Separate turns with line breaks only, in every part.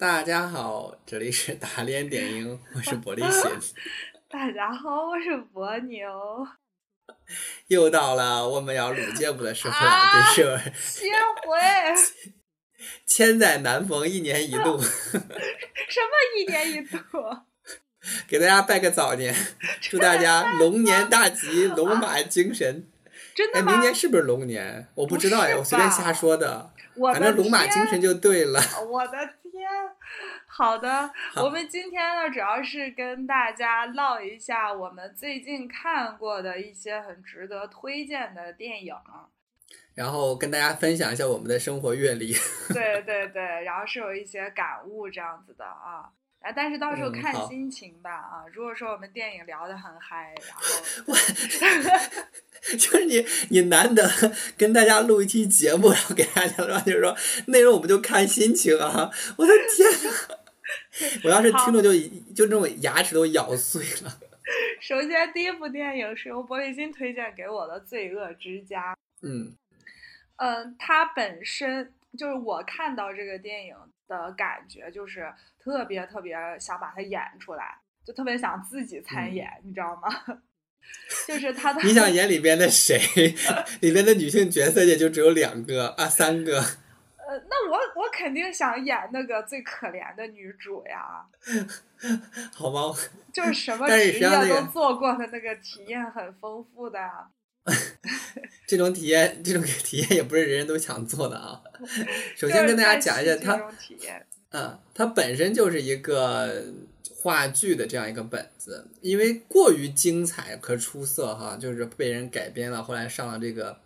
大家好，这里是打脸电影，我是玻璃心。
大家好，我是波牛。
又到了我们要录节目的时候了，
啊
这是？千载难逢一年一度，
什么一年一度？
给大家拜个早年，祝大家龙年大吉，龙马精神。哎，
真的吗？
明年是不是龙年？我不知道
呀，
我随便瞎说的。反正龙马精神就对了。
我的天！好的，我们今天呢，主要是跟大家唠一下我们最近看过的一些很值得推荐的电影。
然后跟大家分享一下我们的生活阅历。
对对对，然后是有一些感悟这样子的啊。啊，但是到时候看心情吧啊。如果说我们电影聊得很嗨，然后
就是你，你难得跟大家录一期节目，然后给大家说，就是说内容我们就看心情啊！我的天 啊！我要是听着就就那种牙齿都咬碎了。
首先第一部电影是由玻璃心推荐给我的《罪恶之家》。
嗯
嗯，它本身就是我看到这个电影的感觉，就是特别特别想把它演出来，就特别想自己参
嗯
演，你知道吗？就是他的，
你想演里边的谁？里边的女性角色也就只有两个啊，三个。
呃，那我我肯定想演那个最可怜的女主呀，
好吗？
就是什么职业都做过的那个体验很丰富的呀。
这种体验，这种体验也不是人人都想做的啊。首先跟大家讲一下，它嗯，它本身就是一个话剧的这样一个本子，因为过于精彩和出色哈，就是被人改编了，后来上了这个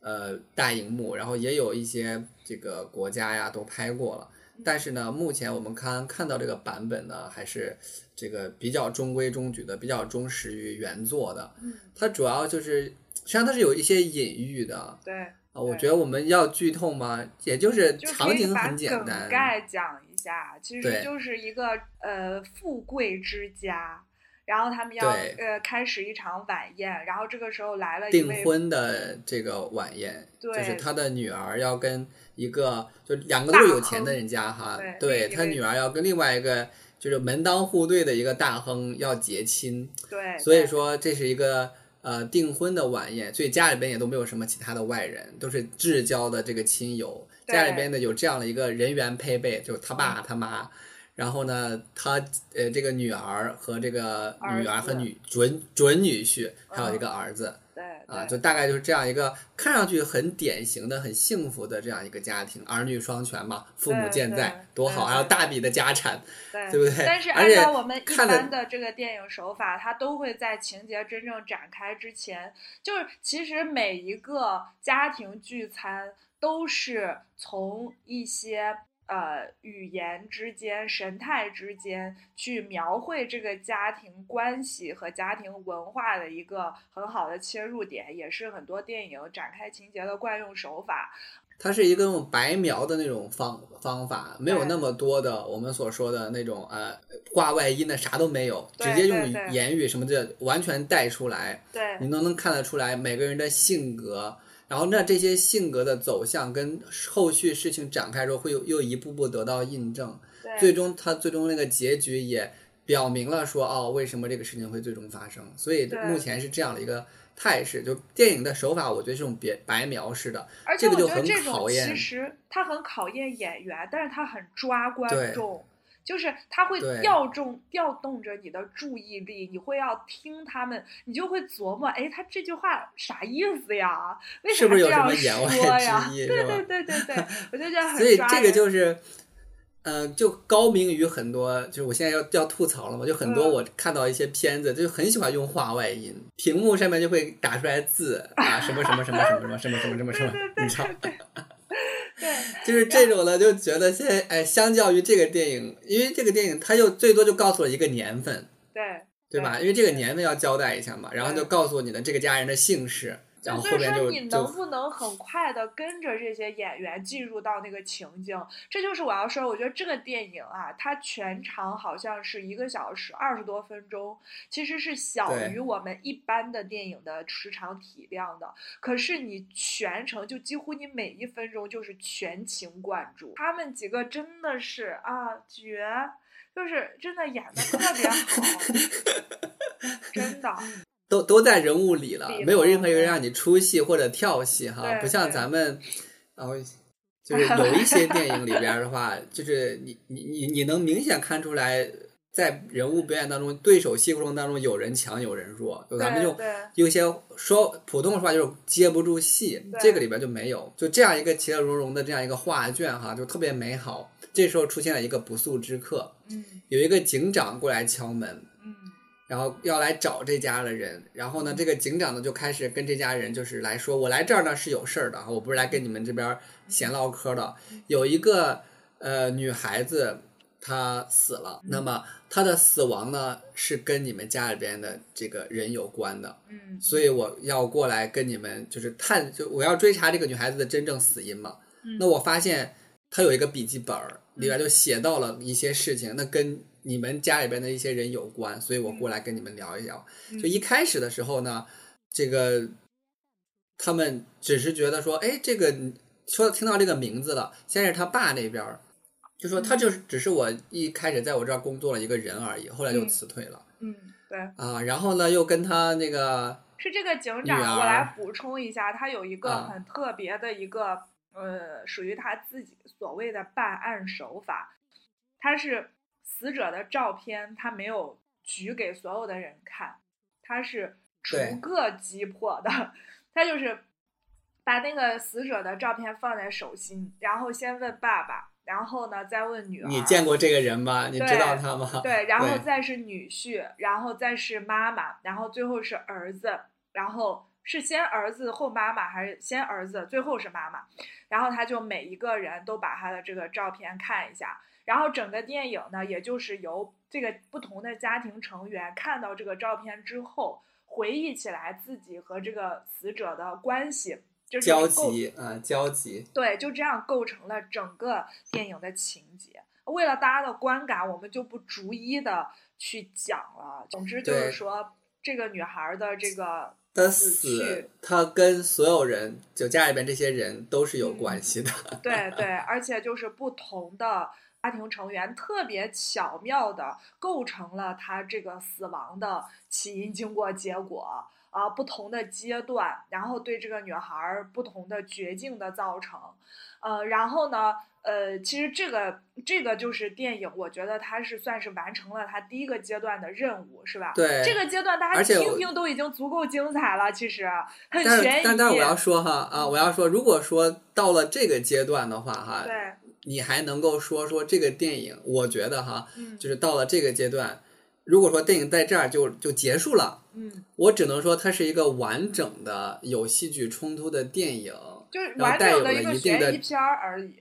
呃大荧幕，然后也有一些这个国家呀都拍过了。但是呢，目前我们看看到这个版本呢，还是这个比较中规中矩的，比较忠实于原作的。
嗯，
它主要就是，实际上它是有一些隐喻的
对，
啊。我觉得我们要剧透吗？也就是场景很简
梗
单，
概讲一下，其实就是一个呃富贵之家，然后他们要呃开始一场晚宴，然后这个时候来了一
订婚的这个晚宴，
对
就是他的女儿要跟一个，就两个都是有钱的人家哈，对
对
他女儿要跟另外一个就是门当户对的一个大亨要结亲，
对，
所以说这是一个呃订婚的晚宴，所以家里边也都没有什么其他的外人，都是至交的这个亲友，家里边呢有这样的一个人员配备，就是他爸他妈。然后呢，他呃，这个女儿和这个女儿和女准准女婿，还有一
嗯
个儿子，
对
啊，就大概就是这样一个看上去很典型的、很幸福的这样一个家庭，儿女双全嘛，父母健在，多好，还有大笔的家产，
对
对不对？
但是按照我们一般的这个电影手法，它都会在情节真正展开之前，就是其实每一个家庭聚餐都是从一些呃语言之间、神态之间去描绘这个家庭关系和家庭文化的一个很好的切入点，也是很多电影展开情节的惯用手法。
它是一个用白描的那种方方法，没有那么多的我们所说的那种呃挂外音的啥都没有，直接用言语什么的完全带出来，
对
你都能看得出来每个人的性格。然后那这些性格的走向跟后续事情展开之后，会有又一步步得到印证。
对
最终他最终那个结局也表明了说哦，为什么这个事情会最终发生。所以目前是这样的一个态势，就电影的手法，我觉得这种别白描式的，
而且我
这个就很
觉得这种
考验
其实它很考验演员，但是它很抓观众，就是他会调动调动着你的注意力，你会要听他们，你就会琢磨，哎，他这句话啥意思呀？
是不是有什
这样
么言外
说呀？
之意
对对对对对，我就觉得很
所以这个就是。呃，就高明于很多，就是我现在要要吐槽了嘛，就很多
嗯
我看到一些片子，就很喜欢用话外音，屏幕上面就会打出来字啊，什么什么什么什么什么什么什么什么什么，你知道，
对
就是这种的，就觉得现在哎，相较于这个电影，因为这个电影它就最多就告诉了一个年份，
对
对吧？因为这个年份要交代一下嘛，然后就告诉你的这个家人的姓氏，然后
所以说你能不能很快的跟着这些演员进入到那个情境？这就是我要说，我觉得这个电影啊，它全长好像是一个小时二十多分钟，其实是小于我们一般的电影的时长体量的。可是你全程就几乎你每一分钟就是全情贯注，他们几个真的是啊绝，就是真的演的特别好，真的。
都都在人物里了，没有任何一个人让你出戏或者跳戏哈，不像咱们，然后就是有一些电影里边儿的话，就是你你你你能明显看出来，在人物表演当中，对手戏过程当中有人强有人弱，就咱们就有些说普通话就是接不住戏，这个里边就没有，就这样一个其乐融融的这样一个画卷哈，就特别美好。这时候出现了一个不速之客，
嗯
有一个警长过来敲门，
嗯
然后要来找这家的人，然后呢，这个警长呢就开始跟这家人就是来说，我来这儿呢是有事儿的，我不是来跟你们这边闲唠嗑的。有一个呃女孩子她死了，那么她的死亡呢是跟你们家里边的这个人有关的，
嗯
所以我要过来跟你们就是探，就我要追查这个女孩子的真正死因嘛。
嗯
那我发现她有一个笔记本儿，里边就写到了一些事情，那跟你们家里边的一些人有关，所以我过来跟你们聊一聊。
嗯
就一开始的时候呢，这个他们只是觉得说，哎，这个说听到这个名字了，先是他爸那边儿就说他就是只是我一开始在我这儿工作了一个人而已，后来就
嗯
辞退了、
嗯，对，
啊。然后呢，又跟他那个
是这个警长，我来补充一下，他有一个
啊
很特别的一个、呃，属于他自己所谓的办案手法，他是死者的照片，他没有举给所有的人看，他是逐个击破的，他就是把那个死者的照片放在手心，然后先问爸爸，然后呢再问女儿，
你见过这个人吗？你知
对
道他吗？
对，然后再是女婿，然后再是妈妈，然后最后是儿子，然后是先儿子后妈妈，还是先儿子最后是妈妈？然后他就每一个人都把他的这个照片看一下，然后整个电影呢，也就是由这个不同的家庭成员看到这个照片之后，回忆起来自己和这个死者的关系，就是
交集啊，交集。
对，就这样构成了整个电影的情节。为了大家的观感，我们就不逐一的去讲了。总之就是说，这个女孩的这个
的
死
死
去，
他跟所有人，就家里边这些人都是有
嗯
关系的。
对 对，而且就是不同的家庭成员特别巧妙的构成了他这个死亡的起因、经过、结果啊，不同的阶段，然后对这个女孩儿不同的绝境的造成，呃，然后呢，呃，其实这个这个就是电影，我觉得它是算是完成了它第一个阶段的任务，是吧？
对
这个阶段大家听听都已经足够精彩了，其实很悬疑。
但但是我要说哈啊，我要说，如果说到了这个阶段的话哈，
对，
你还能够说说这个电影，我觉得哈，
嗯
就是到了这个阶段，如果说电影在这儿就就结束了，
嗯，
我只能说它是一个完整的有戏剧冲突的电影，
就
带有了
整的一个
一定的
悬疑片儿而已。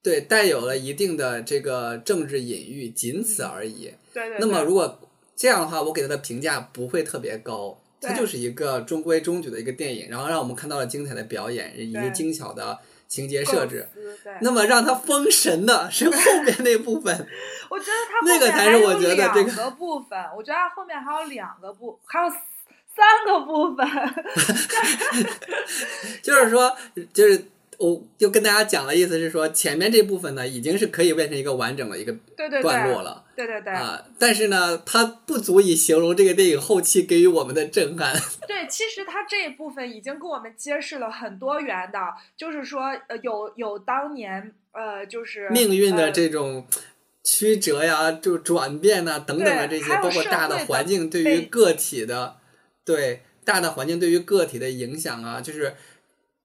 对，带有了一定的这个政治隐喻，仅此而已。
对对。
那么如果这样的话，我给它的评价不会特别高，它就是一个中规中矩的一个电影，然后让我们看到了精彩的表演以及精巧的情节设置。那么让他封神的是后面那部分，
我觉得他
那个才是我觉得这个
两个部分，我觉得他后面还有两个部，还有三个部分。
就是说，就是我就跟大家讲的意思是说，前面这部分呢已经是可以变成一个完整的一个
对对对，
段落了
对对对、
啊，但是呢，它不足以形容这个电影后期给予我们的震撼。
对，其实它这一部分已经给我们揭示了很多元的，就是说，呃，有有当年呃，就是
命运的
呃
这种曲折呀、就转变呐、等等的这些，包括大的环境对于个体的，对大的环境对于个体的影响啊，就是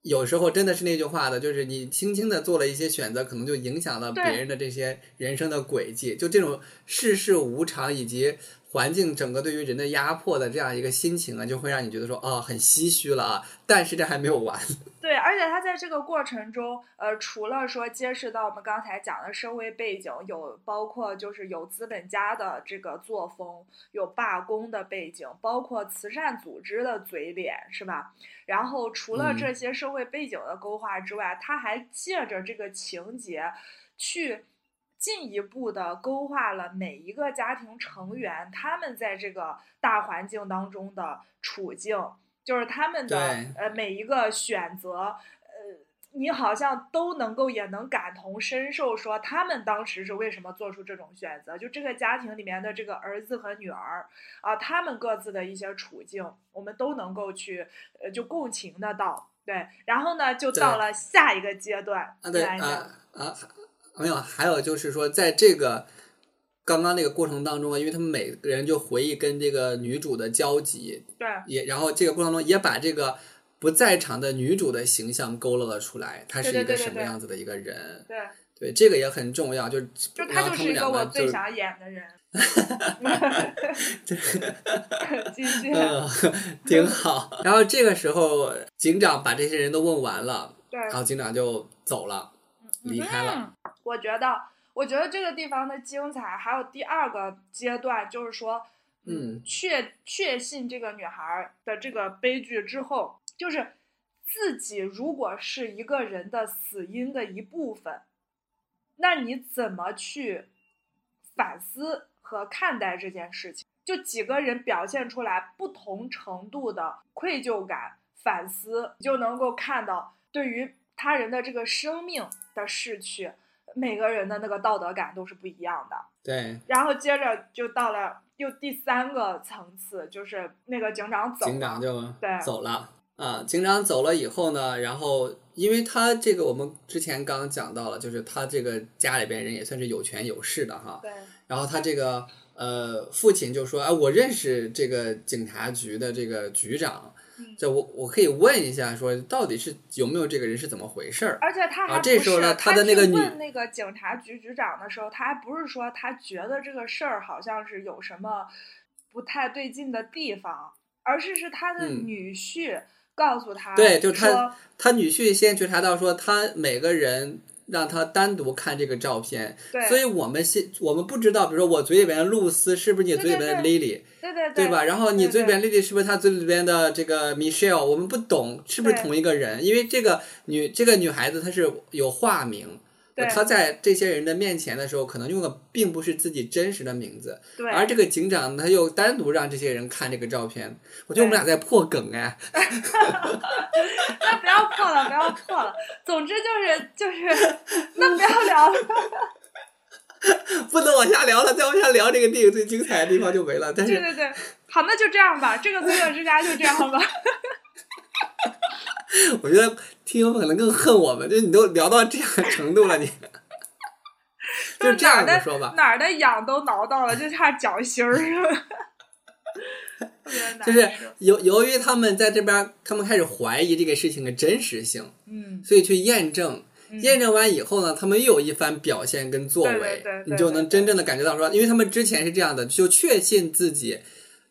有时候真的是那句话的，就是你轻轻的做了一些选择，可能就影响了别人的这些人生的轨迹。就这种世事无常以及环境整个对于人的压迫的这样一个心情啊，就会让你觉得说，哦，很唏嘘了啊。但是这还没有完。
对，而且他在这个过程中，呃，除了说揭示到我们刚才讲的社会背景，有包括就是有资本家的这个作风，有罢工的背景，包括慈善组织的嘴脸，是吧？然后除了这些社会背景的勾画之外，他还借着这个情节去。进一步的勾画了每一个家庭成员他们在这个大环境当中的处境，就是他们的呃每一个选择，呃，你好像都能够也能感同身受，说他们当时是为什么做出这种选择，就这个家庭里面的这个儿子和女儿啊，他们各自的一些处境，我们都能够去呃就共情的到，对，然后呢就到了下一个阶段，
啊对啊啊。没有，还有就是说，在这个刚刚那个过程当中啊，因为他们每个人就回忆跟这个女主的交集，
对，
也然后这个过程中也把这个不在场的女主的形象勾勒了出来，她是一个什么样子的一个人，
对，
对，这个也很重要，就
就他就是一个我最想演的人 继续，
挺好。然后这个时候，警长把这些人都问完了，
对，
然后警长就走了，离开了。
我觉得，我觉得这个地方的精彩还有第二个阶段，就是说，
嗯，
确确信这个女孩的这个悲剧之后，就是自己如果是一个人的死因的一部分，那你怎么去反思和看待这件事情？就几个人表现出来不同程度的愧疚感、反思，就能够看到对于他人的这个生命的逝去。每个人的那个道德感都是不一样的，
对。
然后接着就到了又第三个层次，就是那个警长走，
警长就
对
走了啊。警长走了以后呢，然后因为他这个我们之前刚讲到了，就是他这个家里边人也算是有权有势的哈。
对。
然后他这个呃父亲就说：“哎，我认识这个警察局的这个局长。”这我我可以问一下，说到底是有没有这个人是怎么回事儿？
而且他还
这时候呢，他的那个女
问那个警察局局长的时候，他还不是说他觉得这个事儿好像是有什么不太对劲的地方，而是是他的女婿告诉他，
对，就是他他女婿先觉察到说他每个人。让他单独看这个照片，所以我们现我们不知道，比如说我嘴里边的露丝是不是你嘴里边的 Lily，
对对
对对吧？然后你嘴里边 Lily 是不是她嘴里边的这个 Michelle？我们不懂是不是同一个人，因为这个女这个女孩子她是有化名。他在这些人的面前的时候，可能用的并不是自己真实的名字，而这个警长他又单独让这些人看这个照片。我觉得我们俩在破梗哎。
那不要破了，不要破了。总之就是就是，那不要聊了。
不能往下聊了，再往下聊这个电影最精彩的地方就没了。但是
对对对，好，那就这样吧，这个罪恶之家就这样吧。
我觉得听友们可能更恨我们，就你都聊到这样程度了，你 就这样的说吧，
哪儿的痒都挠到了，就差脚心儿了。
就是由由于他们在这边，他们开始怀疑这个事情的真实性，
嗯，
所以去验证，验证完以后呢，他们又有一番表现跟作为，你就能真正的感觉到说，因为他们之前是这样的，就确信自己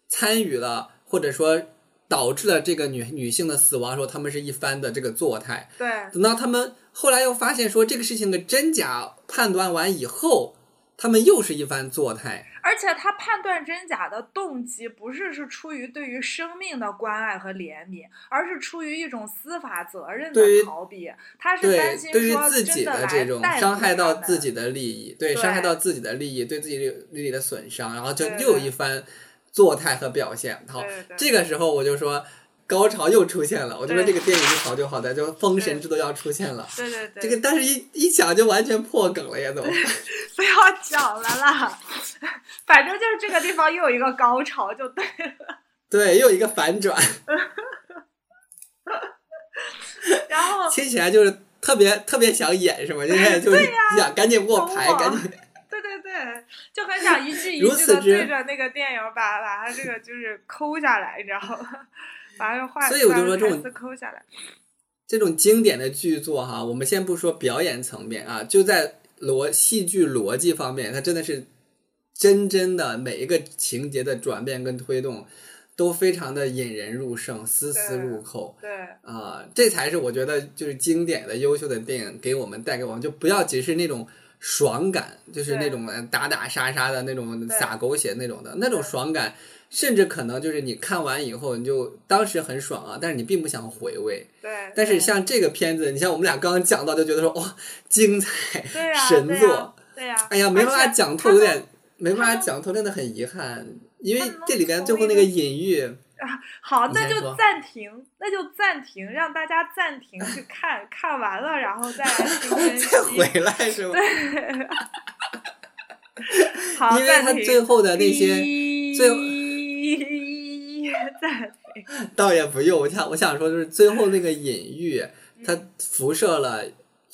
参与了，或者说。导致了这个女女性的死亡时候，他们是一番的这个作态。
对，
等到他们后来又发现说这个事情的真假判断完以后，他们又是一番作态。
而且他判断真假的动机不是是出于对于生命的关爱和怜悯，而是出于一种司法责任的逃避。他是担心
对于自己
的
这种伤害到自己的利益，对伤害到自己的利益，对自己利益的损伤，然后就又一番。作态和表现，好，这个时候我就说高潮又出现了。我觉得这个电影好就好在就封神之都要出现了。
对对对。
这个但是一一讲就完全破梗了呀，怎么？
不要讲了啦，反正就是这个地方又有一个高潮就对了。
对，又有一个反转。
然后。
听起来就是特别特别想演是吗？现在就是想赶紧给我排，赶紧。
对，就很想一句一句的对着那个电影把把它这个就是抠下来，你知道吗？把这话
所以我就说这种
抠下来，
这种经典的剧作哈，我们先不说表演层面啊，就在逻戏剧逻辑方面，它真的是真真的每一个情节的转变跟推动，都非常的引人入胜，丝丝入扣。
对，
啊、这才是我觉得就是经典的、优秀的电影给我们带给我们，就不要只是那种爽感，就是那种呃打打杀杀的那种
对
撒狗血那种的那种爽感，甚至可能就是你看完以后你就当时很爽啊，但是你并不想回味。
对。
但是像这个片子，你像我们俩刚刚讲到，就觉得说哇精彩，神
对呀
作。
对呀、
哎呀，没办法讲透，有点没办法讲透，真的很遗憾，因为这里边最后那个隐喻，啊
好，那就暂停，那就暂停，让大家暂停去 看，看完了然后再来听 分析。
再回来是吗？
对，好，
因为他最后的那些最后
暂停，
倒也不用，我想我想说就是最后那个隐喻，它辐射了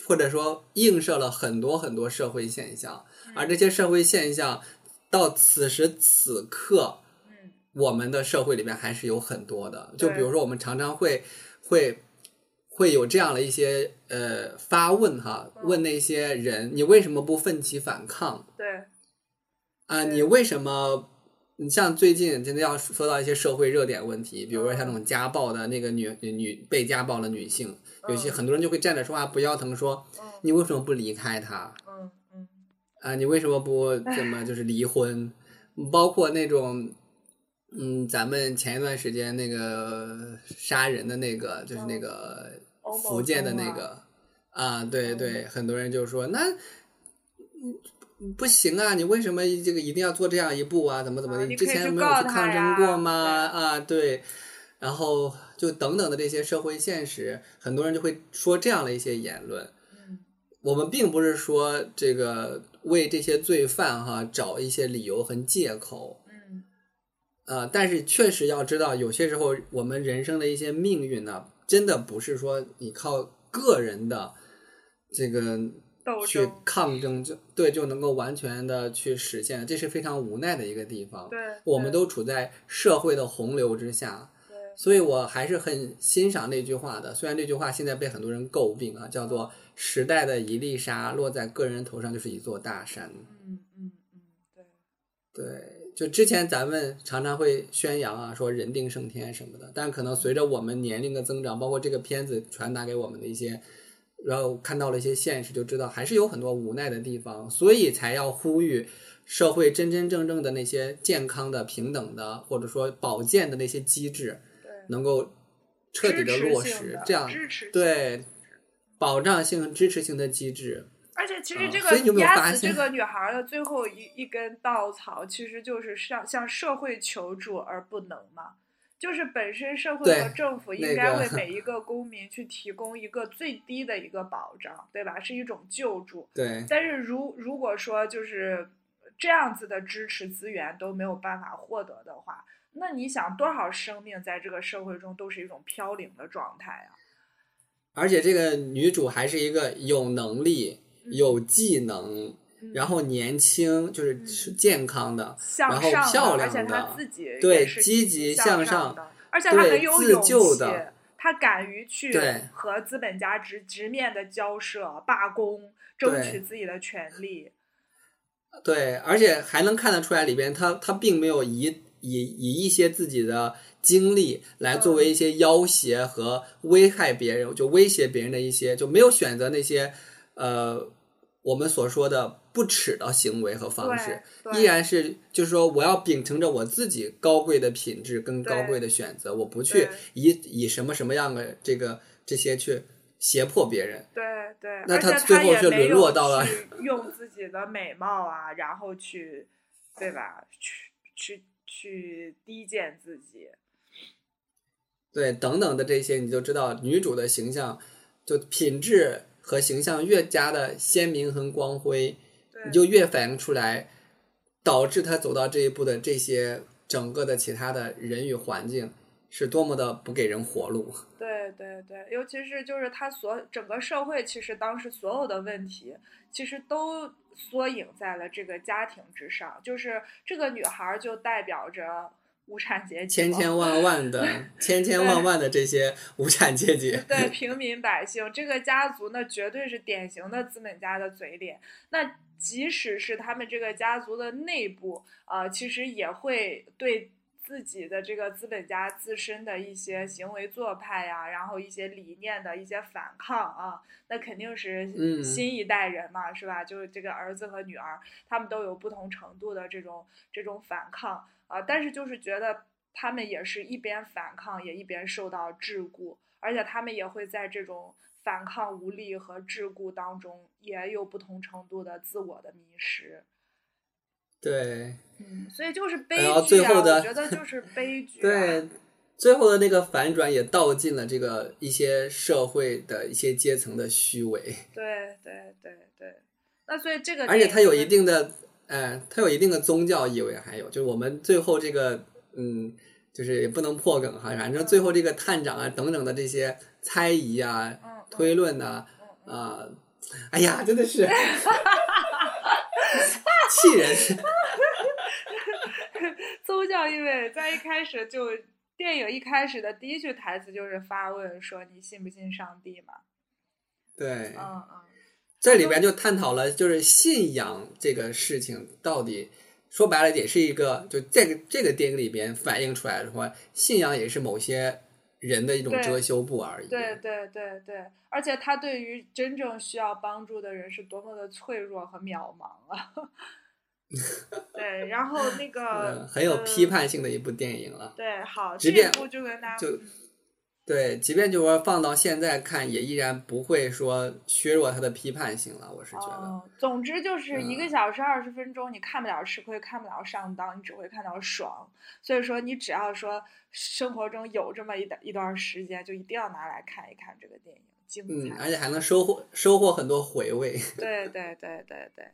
或者说映射了很多很多社会现象，而这些社会现象到此时此刻，
嗯
我们的社会里面还是有很多的。就比如说，我们常常会会会有这样的一些呃发问哈，问那些人，你为什么不奋起反抗
对，
啊？
对
你为什么？你像最近真的要说到一些社会热点问题，比如说像那种家暴的那个女女女被家暴的女性，有些
嗯
很多人就会站着说话不腰疼，说
嗯
你为什么不离开他？
嗯嗯
啊，你为什么不怎么就是离婚？包括那种，嗯，咱们前一段时间那个杀人的那个，就是那个福建的那个，啊，对
嗯
对，很多人就说那。嗯不行啊！你为什么这个一定要做这样一步啊？怎么怎么的？
啊你
之前没有去抗争过吗？啊，对。然后就等等的这些社会现实，很多人就会说这样的一些言论。
嗯
我们并不是说这个为这些罪犯哈找一些理由和借口，
嗯
呃，但是确实要知道，有些时候我们人生的一些命运呢，真的不是说你靠个人的这个去
斗争，
抗争就对就能够完全的去实现，这是非常无奈的一个地方。
对，
我们都处在社会的洪流之下，
对
所以我还是很欣赏那句话的。虽然这句话现在被很多人诟病啊，叫做“时代的一粒沙落在个人头上就是一座大山
嗯嗯嗯，对，”。
对，就之前咱们常常会宣扬啊，说人定胜天什么的，但可能随着我们年龄的增长，包括这个片子传达给我们的一些，然后看到了一些现实，就知道还是有很多无奈的地方，所以才要呼吁。社会真真正正的那些健康的、平等的，或者说保健的那些机制，
对，
能够彻底
的
落，实这样
支持
对保障性、支持性的机制。
而且其实
啊
这个压死这个女孩儿的最后一一根稻草，其实就是向向社会求助而不能嘛。就是本身社会和政府应该为 每一个公民去提供一个最低的一个保障，对吧？是一种救助。
对
但是如如果说就是这样子的支持资源都没有办法获得的话，那你想多少生命在这个社会中都是一种飘零的状态啊？
而且这个女主还是一个有能力、
嗯
有技能，
嗯
然后年轻，就是
嗯。
是健康的，
向
然后漂亮
而且他
的
自己
对积极
向
向上
的，而且他很有
自
勇气，他敢于去和资本家直直面的交涉、罢工，争取自己的权利。
对，而且还能看得出来里边他他并没有以以以一些自己的经历来作
嗯。
为一些要挟和危害别人，就威胁别人的一些，就没有选择那些呃我们所说的不耻的行为和方式，依然是就是说我要秉承着我自己高贵的品质跟高贵的选择，我不去以以什么什么样的这个这些去胁迫别人。
对对，
那他最后却沦落到了
用自己的美貌啊，然后去，对吧？去去去低贱自己。
对，等等的这些，你就知道女主的形象，就品质和形象越加的鲜明和光辉，
对
你就越反映出来，导致他走到这一步的这些整个的其他的人与环境是多么的不给人活路。
对对对，尤其是就是他所整个社会，其实当时所有的问题，其实都缩影在了这个家庭之上。就是这个女孩儿就代表着无产阶级，
千千万万的 千千万万的这些无产阶级，
对 平民百姓，这个家族那，绝对是典型的资本家的嘴脸。那即使是他们这个家族的内部，呃，其实也会对自己的这个资本家自身的一些行为做派呀，然后一些理念的一些反抗啊，那肯定是
嗯
新一代人嘛，是吧？就是这个儿子和女儿，他们都有不同程度的这种这种反抗啊，但是就是觉得他们也是一边反抗，也一边受到桎梏，而且他们也会在这种反抗无力和桎梏当中，也有不同程度的自我的迷失。
对
嗯，所以就是悲
然后
剧啊，
最后的
我觉得就是悲剧、啊。
对，最后的那个反转也道尽了这个一些社会的一些阶层的虚伪，
对对对对，那所以这个
而且它有一定的，呃，它有一定的宗教意味，还有就是我们最后这个，嗯，就是也不能破梗哈，反正最后这个探长啊等等的这些猜疑啊、推论呐、啊，哎呀，真的是气人。
宗教意味在一开始就电影一开始的第一句台词就是发问说你信不信上帝嘛？
对，
嗯嗯。
这里边就探讨了，就是信仰这个事情到底说白了也是一个，就这个这个电影里边反映出来的话，信仰也是某些人的一种遮羞布而已。
对对对对，而且他对于真正需要帮助的人是多么的脆弱和渺茫啊！对，然后那个
嗯，很有批
呃
判性的一部电影了。
对，好，这一部就跟大家
就对，即便就是说放到现在看，也依然不会说削弱它的批判性了。我是觉得，
嗯，总之就是一个
嗯
小时二十分钟，你看不了吃亏，看不了上当，你只会看到爽。所以说，你只要说生活中有这么一段一段时间，就一定要拿来看一看这个电影，精
嗯，
彩。
而且还能收获收获很多回味。
对对对对对，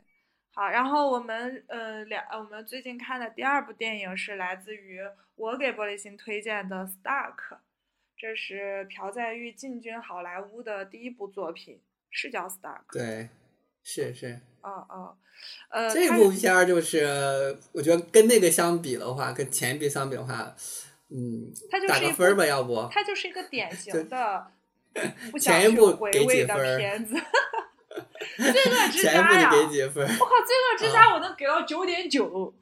好，然后我们呃两呃我们最近看的第二部电影是来自于我给玻璃心推荐的《Stark》，这是朴赞玉进军好莱坞的第一部作品，是叫《Stark》。
对，是是，
嗯嗯，呃，
这部片儿就是，我觉得跟那个相比的话，跟前一部相比的话，嗯，
它就是
打个分儿吧，要不？
它就是一个典 型的不想去
前一部
回
给几
味的片子。罪恶之
前一部
家呀！
你给几分？
我靠，罪恶之 家我能给到九点九。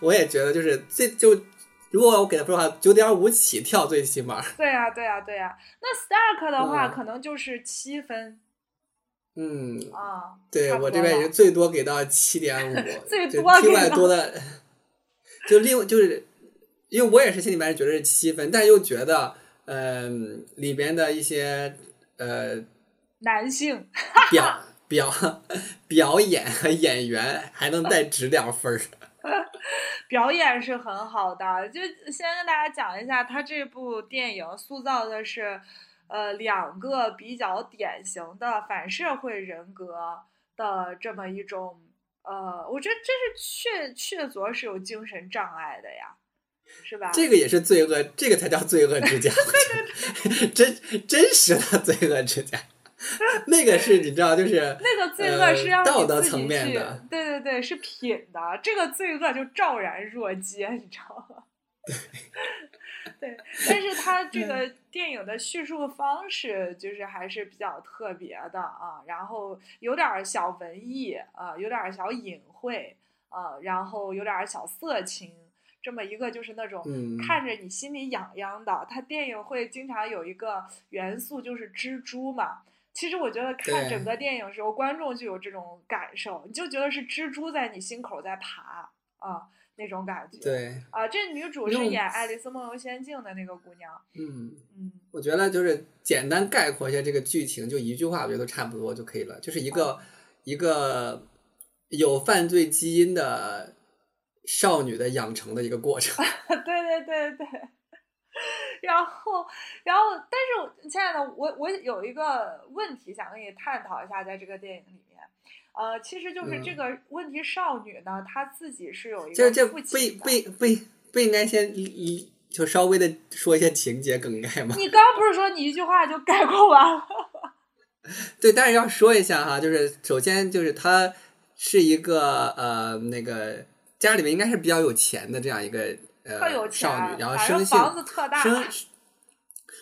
我也觉得就是这就，如果我给他分的话，九点五起跳，最起码，
对呀、对呀、对呀、那 Stark 的话，
嗯。
可能就是七分。
嗯，
啊。
对我这边也是最多给到七点五
最多给到
外多的，就另就是，因为我也是心里面觉得是七分，但又觉得，嗯、里边的一些呃
男性，
表 表表演和演员还能再值点分儿。
表演是很好的。就先跟大家讲一下，他这部电影塑造的是，呃，两个比较典型的反社会人格的这么一种，呃，我觉得这是确确凿是有精神障碍的呀，是吧？
这个也是罪恶，这个才叫罪恶之家，真真实的罪恶之家。那个是你知道，就是
那个罪恶
呃
是
道德层
自己去
面的，
对对对，是品的。这个罪恶就昭然若揭，你知道吗？对，但是它这个电影的叙述方式就是还是比较特别的啊，然后有点儿小文艺啊，有点儿小隐晦啊，然后有点儿小色情，这么一个就是那种
嗯
看着你心里痒痒的。它电影会经常有一个元素就是蜘蛛嘛。其实我觉得看整个电影的时候，观众就有这种感受，你就觉得是蜘蛛在你心口在爬啊那种感觉。
对，
啊，这女主是演《爱丽丝梦游仙境》的那个姑娘。
嗯，
嗯，
我觉得就是简单概括一下这个剧情，就一句话，我觉得都差不多就可以了。就是一个、一个有犯罪基因的少女的养成的一个过程。
对对对对。然后，然后，但是亲爱的，我我有一个问题想跟你探讨一下，在这个电影里面，呃，其实就是这
嗯
个问题少女呢，她自己是有一
这这
个父
不。不不不应该先一就稍微的说一些情节梗概吗？
你刚不是说你一句话就概括完了？
对，但是要说一下哈，就是首先就是她是一个呃那个家里面应该是比较有钱的这样一个
特有钱，
呃少女，然后
反正
生性
房子特大，
生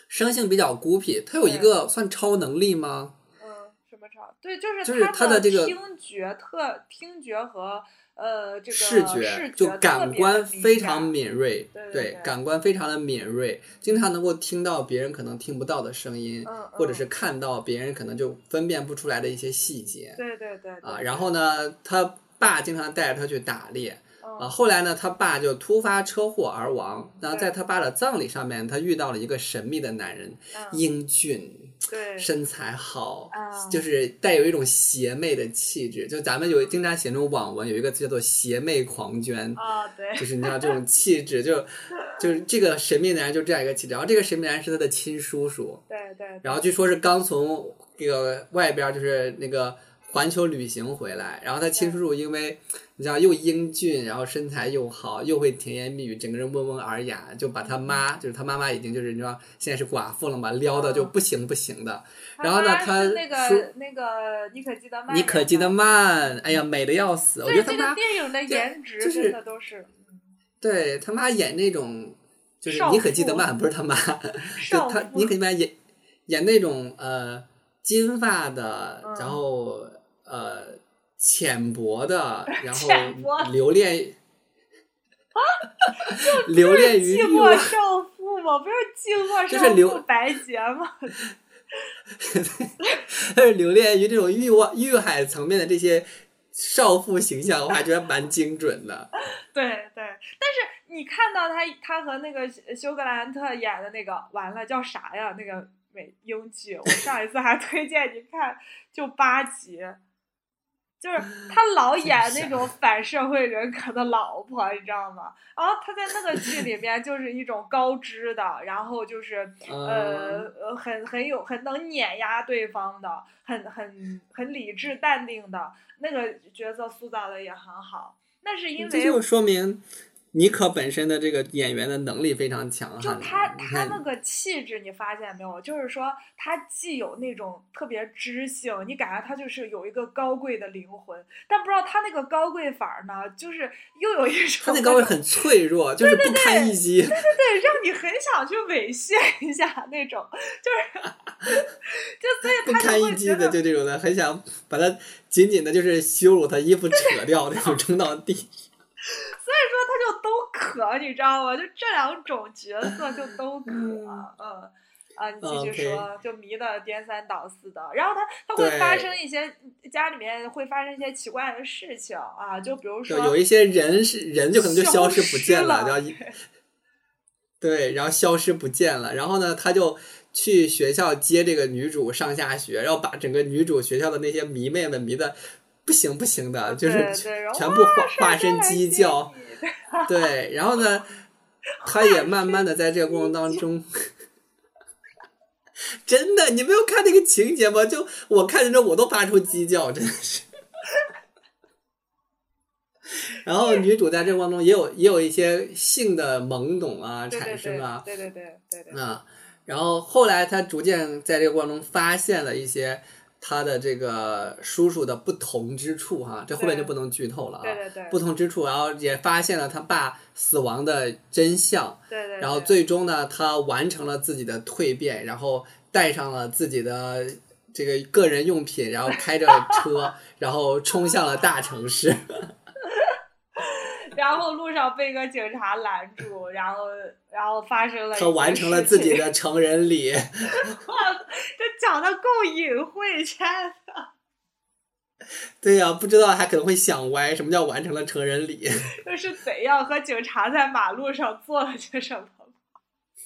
生性比较孤僻，她有一个算超能力吗？
嗯，什么超？对，就是
就是
他
他的这个
听觉特听觉和呃这个
视
觉
觉就感官非常敏锐，
对对对
感官非常的敏锐，经常能够听到别人可能听不到的声音，
嗯
或者
嗯
是看到别人可能就分辨不出来的一些细节
对对对
啊。然后呢，他爸经常带着他去打猎啊。
嗯
后来呢，他爸就突发车祸而亡。然
后
在他爸的葬礼上面，他遇到了一个神秘的男人，
嗯
英俊，
对
身材好，
啊
就是带有一种邪魅的气质。就咱们有经常写那种网文，有一个词叫做“邪魅狂狷”，
啊对
就是你知道这种 气质，就就是这个神秘男人就这样一个气质。然后这个神秘男人是他的亲叔叔，
对对，
然后据说是刚从这个外边就是那个环球旅行回来，然后他亲叔叔因为你知道又英俊，然后身材又好，又会甜言蜜语，整个人温文尔雅，就把他妈就是他妈妈已经就是你知道现在是寡妇了嘛，撩的就不行不行的。然后呢他
那
叔
个那个妮可基德曼，
妮可基德，曼，哎呀，美的要死！我觉得他妈
电影的颜值
就是
真的都是嗯。
对他妈演那种，就是
少
妮可基德
妇
曼不是他妈，就他妮可基德曼演演那种呃金发的，
嗯。
然后呃浅薄的，然后留恋，留恋于
寂寞，少妇吗？不是寂寞少
就是刘
妇白洁吗？
留恋于这种欲望欲海层面的这些少妇形象，我还觉得蛮精准的。
对对，但是你看到他他和那个休格兰特演的那个，完了叫啥呀？那个美英剧，我上一次还推荐你看，就八集。就是他老演那种反社会人格的老婆，你知道吗？然后他在那个剧里面就是一种高知的，然后就是
嗯
呃呃很很有很能碾压对方的，很很很理智淡定的那个角色塑造的也很好。那是因为
这就说明妮可本身的这个演员的能力非常强悍。
就他他那个气质，你发现没有？就是说他既有那种特别知性，你感觉他就是有一个高贵的灵魂，但不知道他那个高贵法儿呢，就是又有一种
他那高贵很脆弱，就是不堪一击。
对对对，让你很想去猥亵一下那种，就是 就所以
不
他
堪一击的，
就
这种的，很想把他紧紧的，就是羞辱他衣服扯掉那种 扔到地。
所以说他就都可，你知道吗？就这两种角色就都可，
嗯
嗯。啊，你继续说就迷的颠三倒四的，然后他他会发生一些家里面会发生一些奇怪的事情啊，就比如说
有一些人是人就可能就消失不见
了
然后一对，然后消失不见了，然后呢，他就去学校接这个女主上下学，然后把整个女主学校的那些迷妹们迷的不行不行的，就是全部化化身鸡叫。对，然后呢，他也慢慢的在这个过程当中，真的，你没有看那个情节吗？就我看着这我都发出鸡叫，真的是。然后女主在这个过程中也有也有一些性的懵懂啊产生啊，
对对对对对对，
啊，然后后来她逐渐在这个过程中发现了一些他的这个叔叔的不同之处哈，这后面就不能剧透了啊。
对对对
不同之处，然后也发现了他爸死亡的真相，
对对，
然后最终呢，他完成了自己的蜕变，然后带上了自己的这个个人用品，然后开着车，然后冲向了大城市。
然后路上被个警察拦住，然后然后发生了
他完成了自己的成人礼，
哇，这讲的够隐晦，亲爱的，
对呀、不知道还可能会想歪，什么叫完成了成人礼？
这是怎样和警察在马路上做了些什么？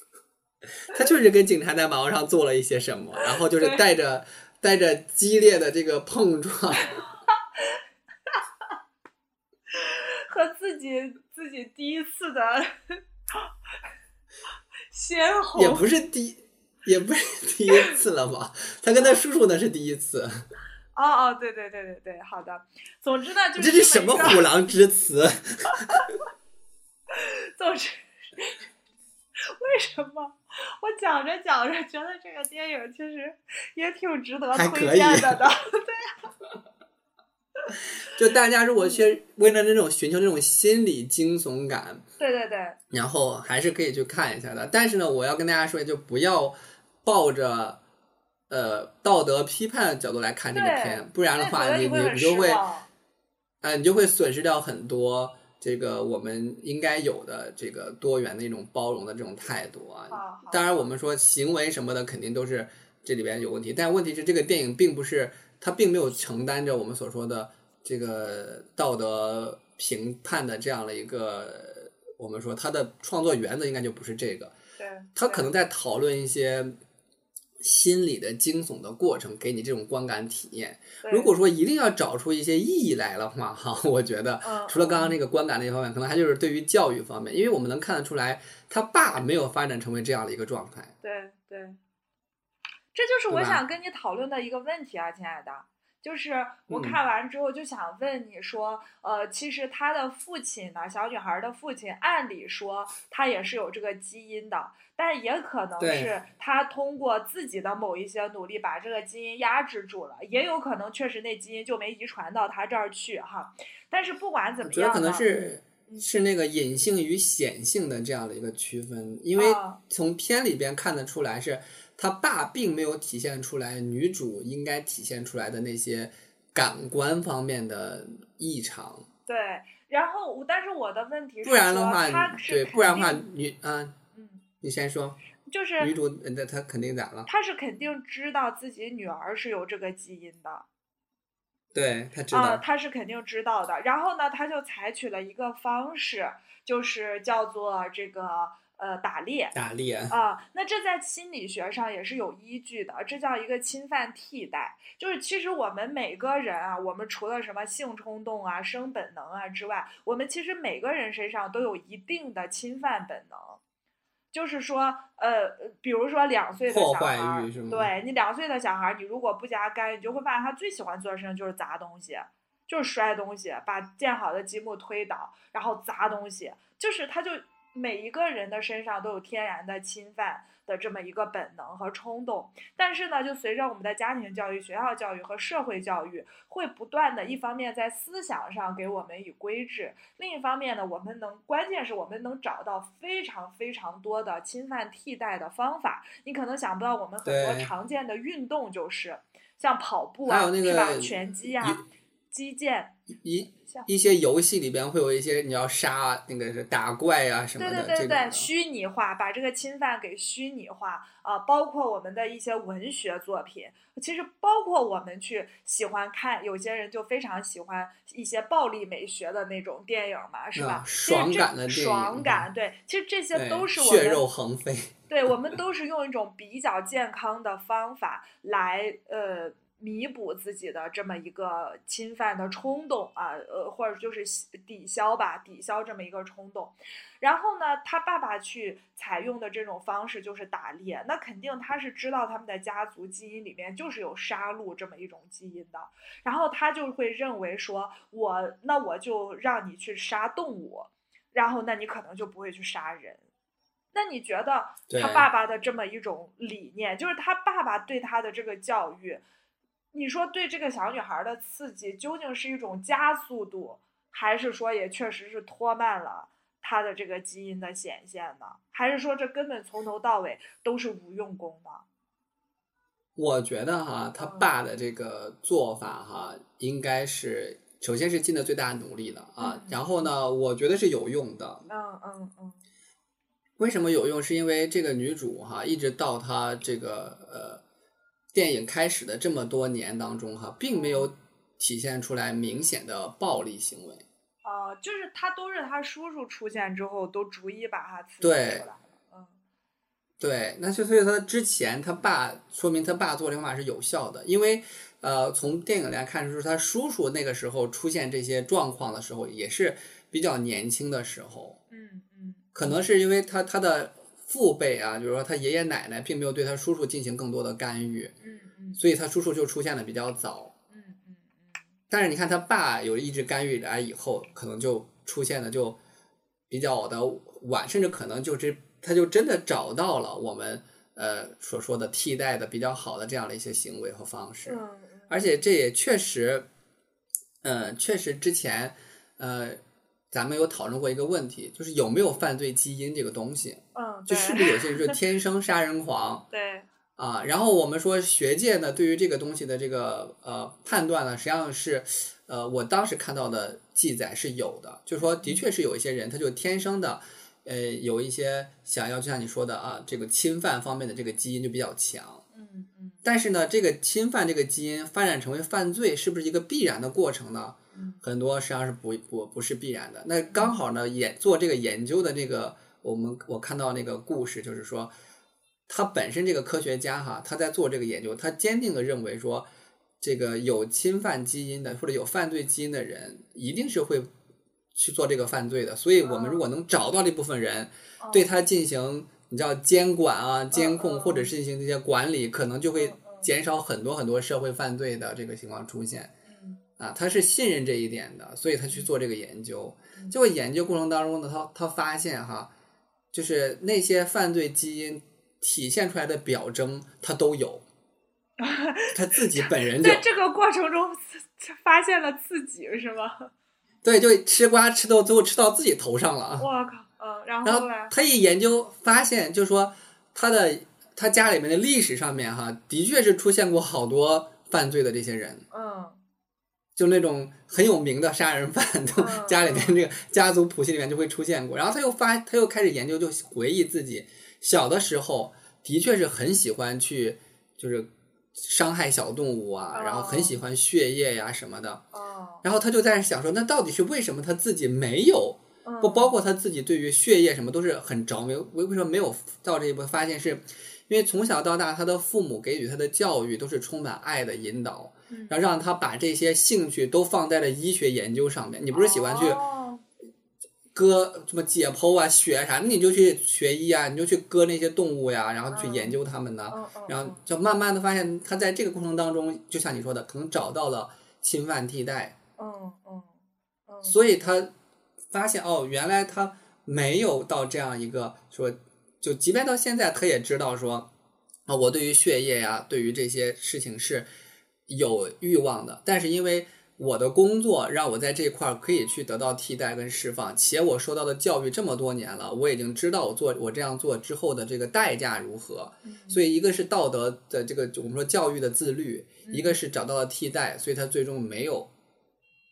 他确实跟警察在马路上做了一些什么，然后就是带着带着激烈的这个碰撞，
和自己自己第一次的鲜红，
也不是第也不是第一次了吧？他跟他叔叔那是第一次，
哦哦，对对对对对，好的。总之呢，就是
这
是
是什么虎狼之词？
总之，为什么我讲着讲着觉得这个电影其实也挺值得推荐的呢？
就大家如果去为了那种寻求那种心理惊悚感，
对对对，
然后还是可以去看一下的。但是呢，我要跟大家说，就不要抱着呃道德批判的角度来看这个片，不然的话，你
你
你就会啊，你就会损失掉很多这个我们应该有的这个多元的一种包容的这种态度啊。当然，我们说行为什么的肯定都是这里边有问题，但问题是这个电影并不是它并没有承担着我们所说的这个道德评判的这样的一个。我们说他的创作原则应该就不是这个，
对，
他可能在讨论一些心理的惊悚的过程，给你这种观感体验。如果说一定要找出一些意义来的话，哈，我觉得
嗯
除了刚刚那个观感那一方面，可能还就是对于教育方面，因为我们能看得出来，他爸没有发展成为这样的一个状态。
对对，这就是我想跟你讨论的一个问题啊，亲爱的。就是我
嗯
看完之后就想问你说，呃，其实他的父亲呢，小女孩的父亲，按理说他也是有这个基因的，但也可能是他通过自己的某一些努力把这个基因压制住了，也有可能确实那基因就没遗传到他这儿去哈。但是不管怎么样呢，
主要可能是
嗯
是那个隐性与显性的这样的一个区分，因为
啊
从片里边看得出来是。他爸并没有体现出来女主应该体现出来的那些感官方面的异常，
对，然后我但是我的问题是
不然的话对，不然的话
定，
女啊，
嗯，
你先说，
就是
女主那她肯定咋了？
她是肯定知道自己女儿是有这个基因的
对她知
啊，
道，
他是肯定知道的。然后呢，他就采取了一个方式，就是叫做这个呃打猎。
打猎，
啊，那这在心理学上也是有依据的，这叫一个侵犯替代。就是其实我们每个人啊，我们除了什么性冲动啊、生本能啊之外，我们其实每个人身上都有一定的侵犯本能。就是说，呃，比如说两岁的小孩对你两岁的小孩儿，你如果不加干预，你就会发现他最喜欢做的事情就是砸东西，就是摔东西，把建好的积木推倒，然后砸东西，就是他就每一个人的身上都有天然的侵犯的这么一个本能和冲动，但是呢，就随着我们的家庭教育、学校教育和社会教育，会不断的，一方面在思想上给我们以规制，另一方面呢，我们能，关键是我们能找到非常非常多的侵犯替代的方法。你可能想不到，我们很多常见的运动就是像跑步啊，是吧？
个
拳击啊
一，
击剑，
一一些游戏里边会有一些你要杀那个是打怪啊什么的，
对对对，
对
虚拟化，把这个侵犯给虚拟化啊、包括我们的一些文学作品，其实包括我们去喜欢看，有些人就非常喜欢一些暴力美学的那种电影嘛，是吧
爽
这
感的电影
爽感，对，其实这些都是我们
血肉横飞，
对，我们 都是用一种比较健康的方法来呃弥补自己的这么一个侵犯的冲动啊，呃，或者就是抵消吧，抵消这么一个冲动。然后呢，他爸爸去采用的这种方式就是打猎，那肯定他是知道他们的家族基因里面就是有杀戮这么一种基因的，然后他就会认为说，我那我就让你去杀动物，然后那你可能就不会去杀人。那你觉得他爸爸的这么一种理念，就是他爸爸对他的这个教育，你说对这个小女孩的刺激究竟是一种加速度，还是说也确实是拖慢了她的这个基因的显现呢？还是说这根本从头到尾都是无用功的？
我觉得哈，他
嗯
爸的这个做法哈，应该是首先是尽了最大努力的啊
嗯，
然后呢，我觉得是有用的。
嗯嗯嗯
为什么有用？是因为这个女主哈，一直到她这个呃电影开始的这么多年当中哈，并没有体现出来明显的暴力行为。
呃，就是他都是他叔叔出现之后，都逐一把他刺激出
对
来了。嗯
对，那就所以他之前他爸说明他爸做的方法是有效的，因为呃从电影来看，就是他叔叔那个时候出现这些状况的时候，也是比较年轻的时候，
嗯嗯
可能是因为他他的父辈啊，就是说他爷爷奶奶，并没有对他叔叔进行更多的干预，
嗯嗯
所以他叔叔就出现的比较早。
嗯嗯嗯
但是你看他爸有一直干预来以后，可能就出现的就比较的晚，甚至可能就这他就真的找到了我们呃所说的替代的比较好的这样的一些行为和方式，
嗯
而且这也确实嗯，确实之前呃，咱们有讨论过一个问题，就是有没有犯罪基因这个东西，
嗯，
就是不是有些人就 天生杀人狂
对，
啊？然后我们说学界呢，对于这个东西的这个呃判断呢，实际上是呃，我当时看到的记载是有的，就是说的确是有一些人他就天生的。呃，有一些想要，就像你说的啊，这个侵犯方面的这个基因就比较强。
嗯嗯
但是呢，这个侵犯这个基因发展成为犯罪，是不是一个必然的过程呢？
嗯
很多实际上是不不不是必然的。那刚好呢，研做这个研究的这个，我们我看到那个故事，就是说，他本身这个科学家哈，他在做这个研究，他坚定的认为说，这个有侵犯基因的或者有犯罪基因的人，一定是会去做这个犯罪的。所以，我们如果能找到这部分人，
哦
对他进行你知道监管啊、监控，
嗯
或者是进行这些管理，可能就会减少很多很多社会犯罪的这个情况出现。
嗯
啊，他是信任这一点的，所以他去做这个研究。
嗯
结果研究过程当中呢，他他发现哈，就是那些犯罪基因体现出来的表征，他都有，他自己本人就
在这个过程中发现了自己是吗？
对，就吃瓜吃到最后吃到自己头上了啊。
我靠，嗯，然
然后
后嘞，
他一研究发现，就是说他的他家里面的历史上面哈，的确是出现过好多犯罪的这些人，
嗯
就那种很有名的杀人犯，都
嗯
家里面这个家族谱系里面就会出现过。然后他又发，他又开始研究，就回忆自己小的时候，的确是很喜欢去就是伤害小动物啊，然后很喜欢血液呀、什么的。
哦，
然后他就在想说，那到底是为什么他自己没有？
嗯
不包括他自己对于血液什么都是很着迷，为为什么没有到这一步？发现是因为从小到大，他的父母给予他的教育都是充满爱的引导，
嗯
然后让他把这些兴趣都放在了医学研究上面。你不是喜欢去
哦。
割什么解剖啊、血啊啥，那你就去学医啊，你就去割那些动物呀，然后去
嗯。
研究它们呢。然后就慢慢的发现，他在这个过程当中，就像你说的，可能找到了侵犯替代，
嗯嗯嗯，
所以他发现哦，原来他没有到这样一个说，就即便到现在，他也知道说，啊、我对于血液呀、对于这些事情是有欲望的，但是因为我的工作让我在这块儿可以去得到替代跟释放，且我受到的教育这么多年了，我已经知道我做我这样做之后的这个代价如何，所以一个是道德的这个我们说教育的自律，一个是找到了替代，所以他最终没有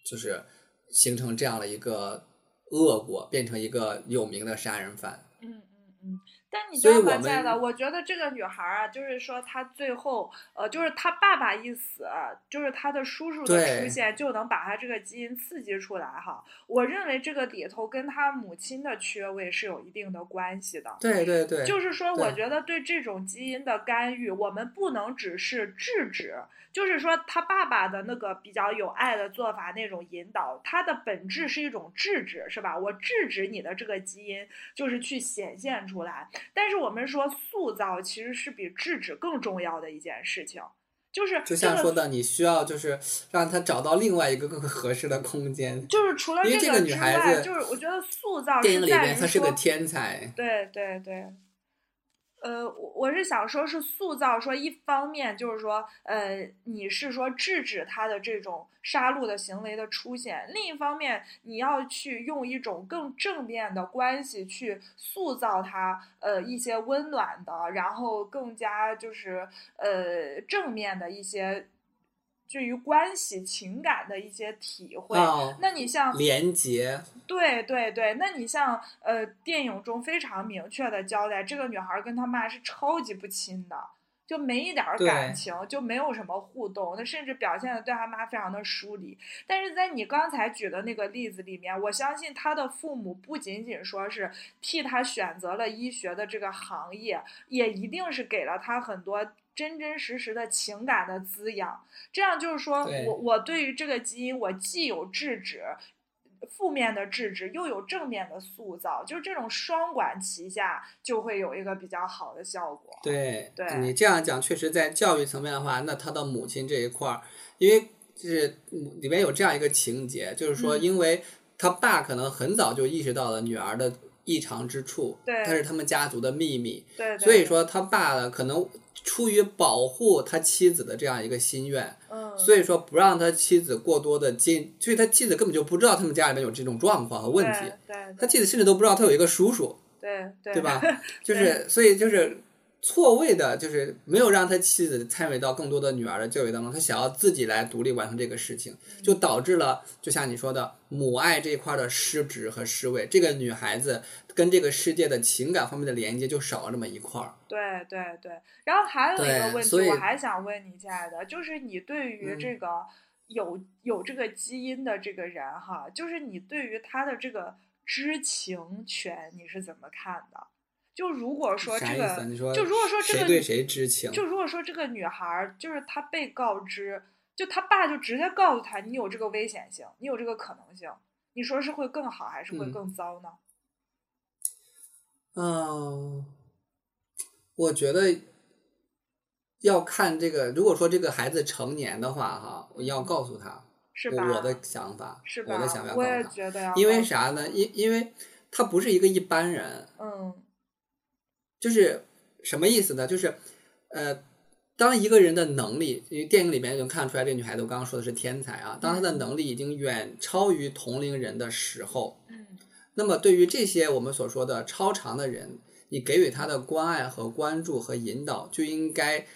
就是形成这样的一个恶果，变成一个有名的杀人犯。
嗯嗯嗯，但你
所以
知道吗，
我
亲爱的，我觉得这个女孩儿啊，就是说她最后，呃，就是她爸爸一死，就是她的叔叔的出现，就能把她这个基因刺激出来哈。我认为这个里头跟她母亲的缺位是有一定的关系的。
对对对，
就是说，我觉得对这种基因的干预，我们不能只是制止，就是说她爸爸的那个比较有爱的做法那种引导，它的本质是一种制止，是吧？我制止你的这个基因，就是去显现出来。但是我们说塑造其实是比制止更重要的一件事情，就是
就像说的，你需要就是让他找到另外一个更合适的空间。
就是除了
因为这个
之外，
孩子
就是我觉得塑造
电影里
是在于
面他是个天才，
对对对，呃，我我是想说，是塑造说，一方面就是说，呃，你是说制止他的这种杀戮的行为的出现；另一方面，你要去用一种更正面的关系去塑造他，呃，一些温暖的，然后更加就是呃正面的一些对于关系情感的一些体会。
哦，
那你像
连结，
对对对，那你像呃，电影中非常明确的交代，这个女孩跟她妈是超级不亲的，就没一点儿感情，就没有什么互动，那甚至表现的对她妈非常的疏离。但是在你刚才举的那个例子里面，我相信她的父母不仅仅说是替她选择了医学的这个行业，也一定是给了她很多。真真实实的情感的滋养，这样就是说
对
我我对于这个基因，我既有制止，负面的制止，又有正面的塑造，就是这种双管齐下，就会有一个比较好的效果。
对，
对
你这样讲，确实在教育层面的话，那他的母亲这一块儿，因为就是嗯里面有这样一个情节，就是说，
嗯
因为他爸可能很早就意识到了女儿的异常之处，
对
他是他们家族的秘密。
对对，
所以说，他爸呢，可能出于保护他妻子的这样一个心愿，
嗯，
所以说不让他妻子过多的进，所以他妻子根本就不知道他们家里面有这种状况和问题，
对对
他妻子甚至都不知道他有一个叔叔，
对对。
对吧？就是所以就是错位的，就是没有让他妻子参与到更多的女儿的教育当中，他想要自己来独立完成这个事情，
嗯。
就导致了就像你说的母爱这一块的失职和失位，这个女孩子跟这个世界的情感方面的连接就少了这么一块儿。
对对对，然后还有一个问题，我还想问你，亲爱的，就是你对于
嗯
这个有、有这个基因的这个人哈，就是你对于他的这个知情权你是怎么看的？就如果说这？个，
说
就如果说这个
谁对谁知情？
就如果说这个女孩儿就是她被告知，就她爸就直接告诉她你有这个危险性，你有这个可能性，你说是会更好还是会
嗯
更糟呢？
嗯，我觉得要看这个。如果说这个孩子成年的话，哈，我要告诉他，
是吧？
我我的想法，
是吧？
我的想法
我也觉得呀
因为啥呢？因因为他不是一个一般人，
嗯
就是什么意思呢？就是呃，当一个人的能力，因为电影里面能看出来，这个女孩子我刚刚说的是天才啊，当她的能力已经远超于同龄人的时候，
嗯
那么对于这些我们所说的超常的人，你给予他的关爱和关注和引导，就应该，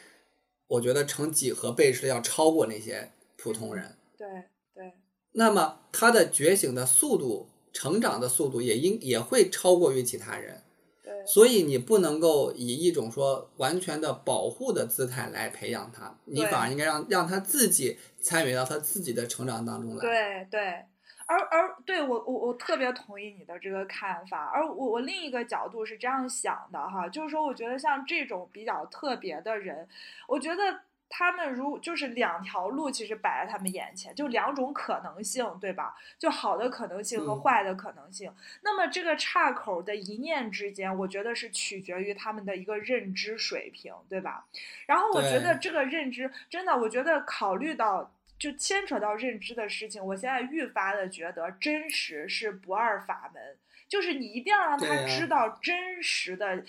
我觉得成几何倍是要超过那些普通人。
对对
那么他的觉醒的速度、成长的速度也应也会超过于其他人。
对
所以你不能够以一种说完全的保护的姿态来培养他，你反而应该让让他自己参与到他自己的成长当中来。
对对。而而对我我我特别同意你的这个看法，而我我另一个角度是这样想的哈，就是说我觉得像这种比较特别的人，我觉得他们如就是两条路其实摆在他们眼前，就两种可能性，对吧？就好的可能性和
嗯
坏的可能性。那么这个岔口的一念之间，我觉得是取决于他们的一个认知水平，对吧？然后我觉得这个认知真的，我觉得考虑到。就牵扯到认知的事情，我现在愈发的觉得真实是不二法门，就是你一定要让他知道真实的，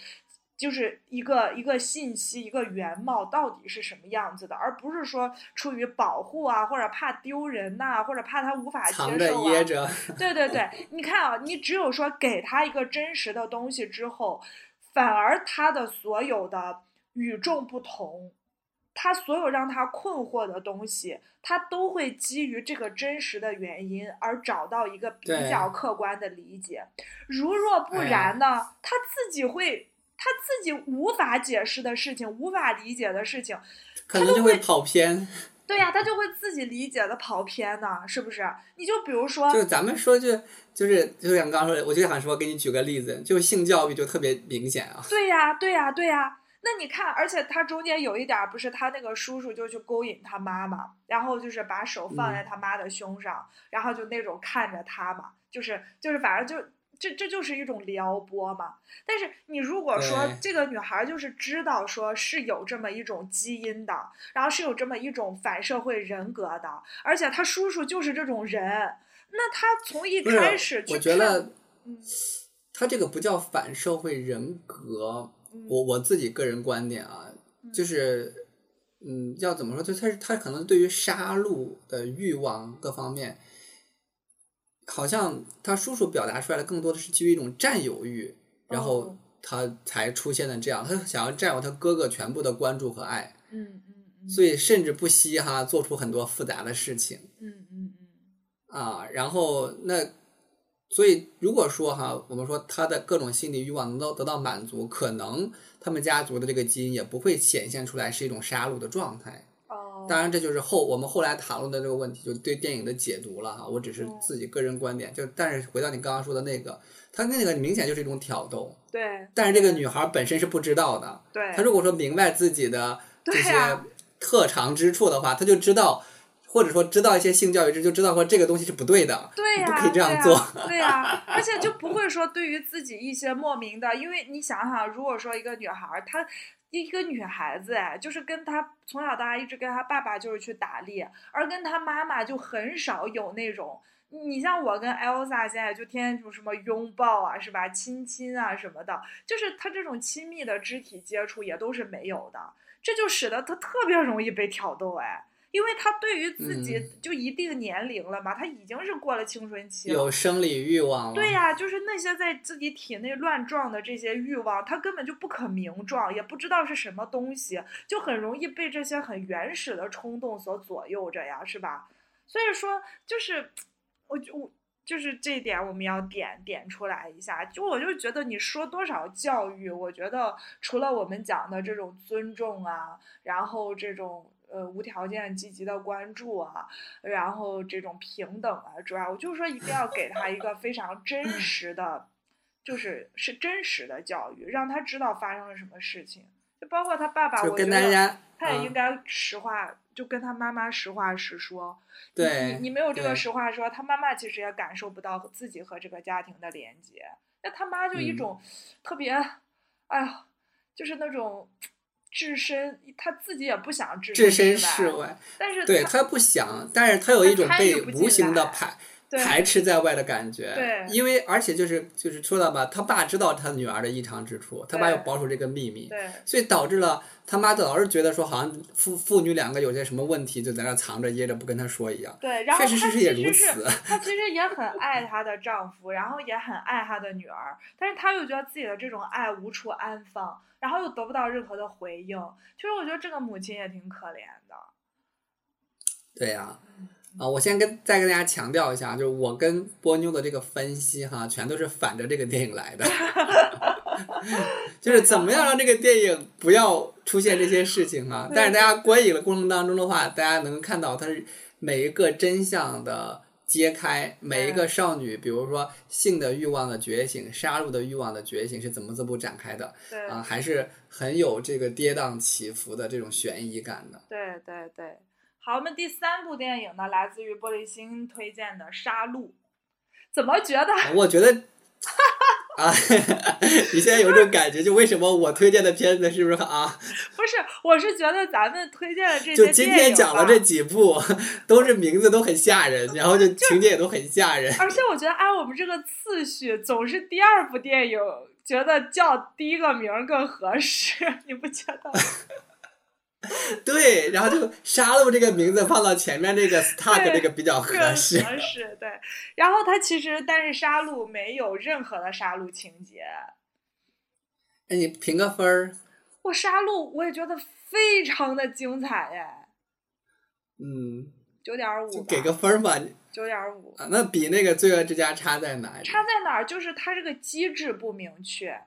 就是一个一个信息一个原貌到底是什么样子的，而不是说出于保护啊，或者怕丢人呐、或者怕他无法接
藏着
受啊
掖，着，
对对对，你看啊，你只有说给他一个真实的东西之后，反而他的所有的与众不同，他所有让他困惑的东西，他都会基于这个真实的原因而找到一个比较客观的理解。如若不然呢，他自己会。他自己无法解释的事情，无法理解的事情，
可能就会跑偏。
对呀、他就会自己理解的跑偏呢，是不是？你就比如说，
就咱们说就就是就像刚刚说的，我就想说，给你举个例子，就是性教育就特别明显啊。
对呀，对呀，对呀。那你看，而且他中间有一点儿，不是他那个叔叔就去勾引他妈嘛，然后就是把手放在他妈的胸上，然后就那种看着他嘛，就是就是反正就这这就是一种撩拨嘛。但是你如果说这个女孩就是知道说是有这么一种基因的，然后是有这么一种反社会人格的，而且他叔叔就是这种人，那他从一开始去
我觉得
嗯。
他这个不叫反社会人格，
嗯
我我自己个人观点啊，
嗯
就是嗯，要怎么说？就他是他可能对于杀戮的欲望各方面，好像他叔叔表达出来的更多的是基于一种占有欲，然后
哦
他才出现的这样，他想要占有他哥哥全部的关注和爱，
嗯嗯嗯，
所以甚至不惜哈做出很多复杂的事情。
嗯嗯嗯。
啊，然后那，所以如果说哈，我们说他的各种心理欲望能够得到满足，可能他们家族的这个基因也不会显现出来是一种杀戮的状态。
哦，
当然，这就是后我们后来谈论的这个问题，就对电影的解读了哈。我只是
嗯
自己个人观点，就但是回到你刚刚说的那个，他那个明显就是一种挑逗，
对
但是这个女孩本身是不知道的。
对，
她如果说明白自己的这些特长之处的话，她就知道。或者说知道一些性教育知，就知道说这个东西是不对的，
对呀、
你不可以这样
对呀
做。
对呀、而且就不会说对于自己一些莫名的，因为你想想，如果说一个女孩儿，她一个女孩子哎，就是跟她从小到大一直跟她爸爸就是去打猎，而跟她妈妈就很少有那种。你像我跟 Elsa 现在就天天就什么拥抱啊，是吧？亲亲啊什么的，就是她这种亲密的肢体接触也都是没有的，这就使得她特别容易被挑逗哎。因为他对于自己就一定年龄了嘛，他已经是过了青春期了，
有生理欲望了。
对呀，就是那些在自己体内乱撞的这些欲望，他根本就不可名状，也不知道是什么东西，就很容易被这些很原始的冲动所左右着呀，是吧？所以说，就是我就我就是这一点我们要点点出来一下。就我就觉得你说多少教育，我觉得除了我们讲的这种尊重啊，然后这种。呃，无条件积极的关注啊，然后这种平等啊，之外，我就是说一定要给他一个非常真实的，就是是真实的教育，让他知道发生了什么事情。就包括他爸爸，我觉得他也应该实话，就跟他妈妈实话实说。
对，
你你没有这个实话说，他妈妈其实也感受不到自己和这个家庭的连接。那他妈就一种特别，哎呀，就是那种。置身，他自己也不想置
身事外，
但是
对他不想，但是他有一种被无形的排排斥在外的感觉。
对，
因为而且就是就是说到吧，他爸知道他女儿的异常之处，他爸要保守这个秘密，
对，
所以导致了他妈老是觉得说，好像父父女两个有些什么问题，就在那藏着掖着不跟他说一样。
对，然后
确实事
实
也如此。
她其实也很爱她的丈夫，然后也很爱她的女儿，但是她又觉得自己的这种爱无处安放。然后又得不到任何的回应，其实我觉得这个母亲也挺可怜的。
对呀，啊，我先跟再跟大家强调一下，就是我跟波妞的这个分析哈，全都是反着这个电影来的，就是怎么样让这个电影不要出现这些事情哈。但是大家观影的过程当中的话，大家能看到它是每一个真相的。揭开每一个少女，比如说性的欲望的觉醒、杀戮的欲望的觉醒是怎么这步展开的？
对
啊，还是很有这个跌宕起伏的这种悬疑感的。
对对对，好，我们第三部电影呢，来自于玻璃心推荐的《杀戮》，怎么觉得？
我觉得。啊，你现在有这种感觉，就为什么我推荐的片子是不是啊？
不是，我是觉得咱们推荐的这些
就今天讲了这几部，都是名字都很吓人，然后就情节也都很吓人。
而且我觉得按我们这个次序，总是第二部电影觉得叫第一个名更合适，你不觉得？
对，然后就杀戮这个名字放到前面这个 Stark 这个比较合适。
合适对，然后他其实但是杀戮没有任何的杀戮情节。
哎，你评个分儿？
我杀戮我也觉得非常的精彩哎。
嗯。
九点五。
给个分儿吧。
九点五。
啊，那比那个罪恶之家差在哪？
差在哪儿？就是它这个机制不明确。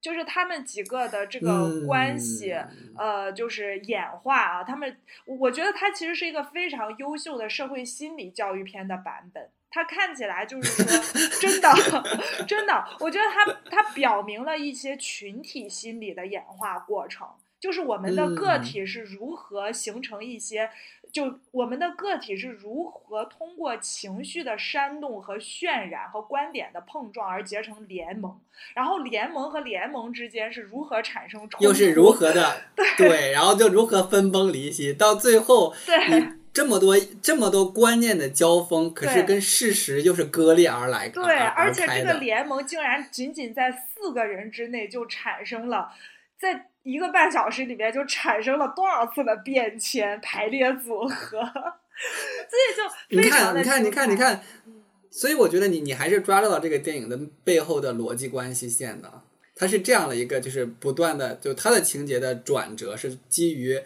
就是他们几个的这个关系，呃，就是演化啊。他们，我觉得它其实是一个非常优秀的社会心理教育片的版本。它看起来就是说，真的，真的，我觉得它它表明了一些群体心理的演化过程，就是我们的个体是如何形成一些。就我们的个体是如何通过情绪的煽动和渲染和观点的碰撞而结成联盟，然后联盟和联盟之间是如何产生冲突，
又是如何的对，然后就如何分崩离析，到最后
对
这么多这么多观念的交锋，可是跟事实又是割裂而来，
对，而且这个联盟竟然仅仅在四个人之内就产生了在。一个半小时里面就产生了多少次的变迁排列组合，所以就
你看，你看，你看，你看，所以我觉得你你还是抓到了这个电影的背后的逻辑关系线的。它是这样的一个，就是不断的，就它的情节的转折是基于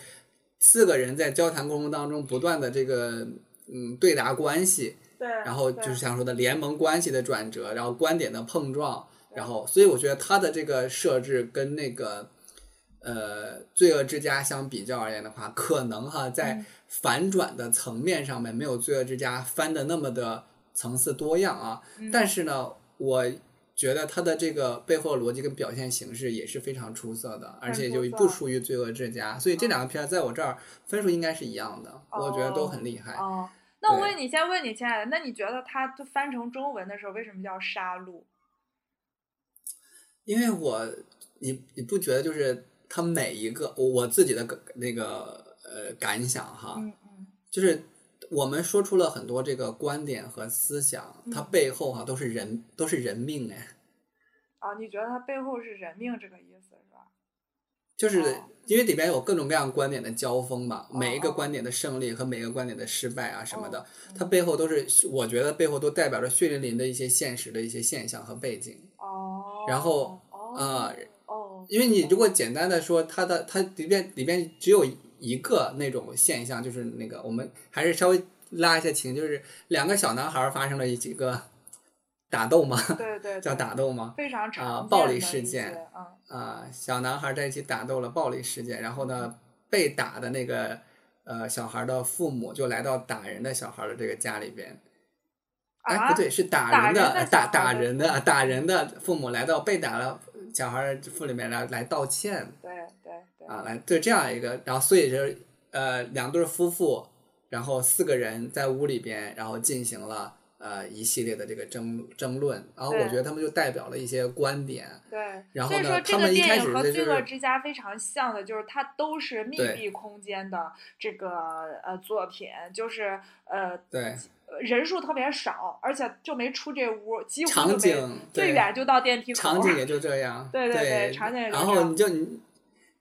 四个人在交谈过程当中不断的这个嗯对答关系，
对，
然后就是想说的联盟关系的转折，然后观点的碰撞，然后所以我觉得它的这个设置跟那个。呃，罪恶之家相比较而言的话，可能哈在反转的层面上面没有罪恶之家翻的那么的层次多样啊。但是呢，我觉得它的这个背后逻辑跟表现形式也是非常出色的，而且就不输于罪恶之家。所以这两个片在我这儿分数应该是一样的，我觉得都很厉害。
哦，那我问你，先问你，亲爱的，那你觉得它翻成中文的时候为什么叫杀戮？
因为我，你你不觉得就是？他每一个我自己的那个呃感想哈，就是我们说出了很多这个观点和思想，它
嗯。
背后哈、都是人都是人命哎，
啊，你觉得它背后是人命这个意思是吧？
就是
哦。
因为里边有各种各样观点的交锋嘛，
哦
每一个
哦
观点的胜利和每一个观点的失败啊什么的，
哦
它背后都是我觉得背后都代表着血淋淋的一些现实的一些现象和背景。
哦，
然后
哦。
啊
哦，
因为你如果简单的说它的它里边里边只有一个那种现象，就是那个我们还是稍微拉一下情，就是两个小男孩发生了一几个打斗嘛，
对对
叫打斗吗？
非常
啊暴力事件啊，小男孩在一起打斗了暴力事件，然后呢，被打的那个呃小孩的父母就来到打人的小孩的这个家里边。哎，
啊？
不对，是打
打
人的，打打人的，打人的父母来到被打了小孩的父里面来来道歉
对对对。
啊，来对这样一个，然后所以就是呃两对夫妇，然后四个人在屋里边，然后进行了呃一系列的这个争争论，然后我觉得他们就代表了一些观点，
对，
然后呢
所以说这
他们一
个电影
开始
和罪恶之家非常像的，就是它都是密闭空间的这个呃作品，就是呃
对。
呃人数特别少，而且就没出这屋，几乎
场景
最远就到电梯口。
场景也就这样，
对对
对
对场景也就
然后你就你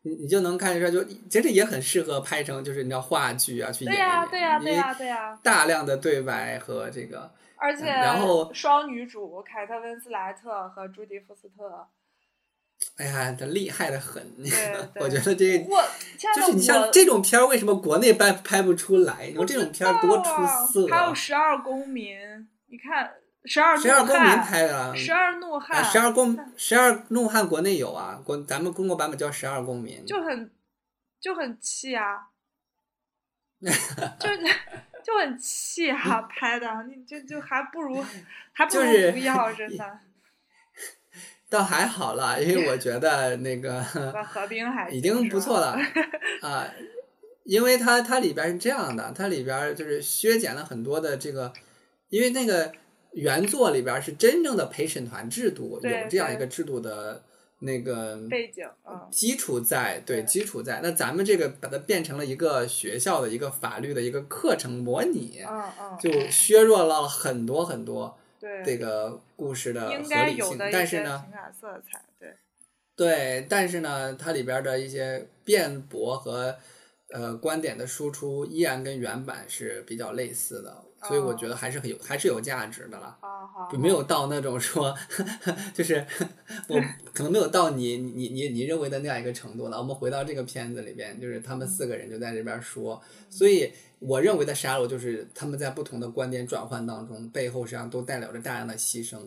你你就能看出来，就其实也很适合拍成就是你知道话剧啊去演
对呀、对呀、对呀、对呀、
大量的对白和这个
而且
然后
双女主凯特温斯莱特和朱迪福斯特，
哎呀，这厉害的很。
对
我觉得这
我，
就是你像这种片儿，为什么国内拍拍不出来？你说这种片儿多出色
还有
啊！
十二公民，你看十二
十二公民，拍的啊，
十二怒汉，
十二公十二怒汉国内有啊，国咱们中国版本叫十二公民。
就很就很气啊，就就很气啊，拍的你就就还不如 还不如
就是
不要，真的。
倒还好啦，因为我觉得那个 已经不错了 啊，因为它它里边是这样的，它里边就是削减了很多的这个，因为那个原作里边是真正的陪审团制度，有这样一个制度的那个
背景，嗯，
基础在，对
对
基础在。那咱们这个把它变成了一个学校的一个法律的一个课程模拟，就削弱了很多很多
对
这个故事的合理性但是呢，
情感色彩，对，
对，但是呢，它里边的一些辩驳和呃观点的输出，依然跟原版是比较类似的，所以我觉得还是很有还是有价值的了。
好好，
就没有到那种说，就是我 可能没有到你你你你认为的那样一个程度了。我们回到这个片子里边，就是他们四个人就在这边说，所以我认为的杀戮就是他们在不同的观点转换当中，背后实际上都代表着大量的牺牲。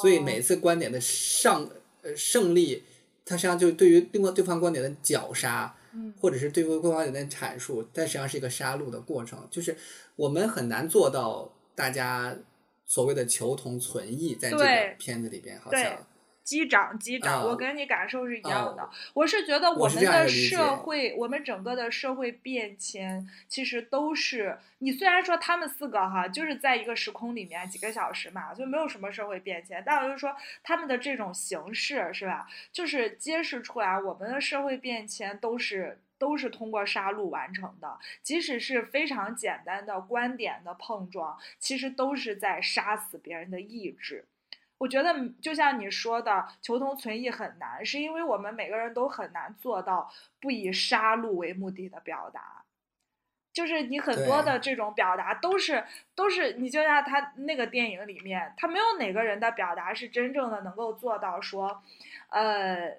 所以每次观点的上呃胜利，它实际上就对于另外对方观点的绞杀，
嗯
或者是对方观点的阐述，但实际上是一个杀戮的过程。就是我们很难做到大家所谓的求同存异，在这个片子里边，好像
击掌击掌，
啊
我跟你感受是一样的。
啊
我是觉得
我
们的社会，我们整个的社会变迁，其实都是你虽然说他们四个哈，就是在一个时空里面几个小时嘛，就没有什么社会变迁，但我就说他们的这种形式是吧，就是揭示出来我们的社会变迁都是。都是通过杀戮完成的，即使是非常简单的观点的碰撞，其实都是在杀死别人的意志。我觉得就像你说的，求同存异很难，是因为我们每个人都很难做到不以杀戮为目的的表达。就是你很多的这种表达都是都是，你就像他那个电影里面，他没有哪个人的表达是真正的能够做到说，呃，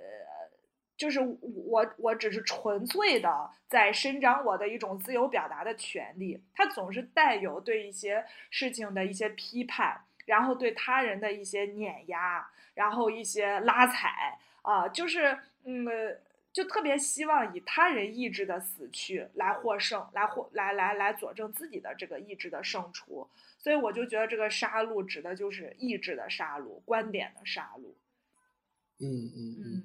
就是我我只是纯粹的在伸张我的一种自由表达的权利，他总是带有对一些事情的一些批判。然后对他人的一些碾压，然后一些拉踩啊、呃，就是嗯，就特别希望以他人意志的死去来获胜，来获来来来佐证自己的这个意志的胜出。所以我就觉得这个杀戮指的就是意志的杀戮，观点的杀戮。
嗯嗯嗯
嗯，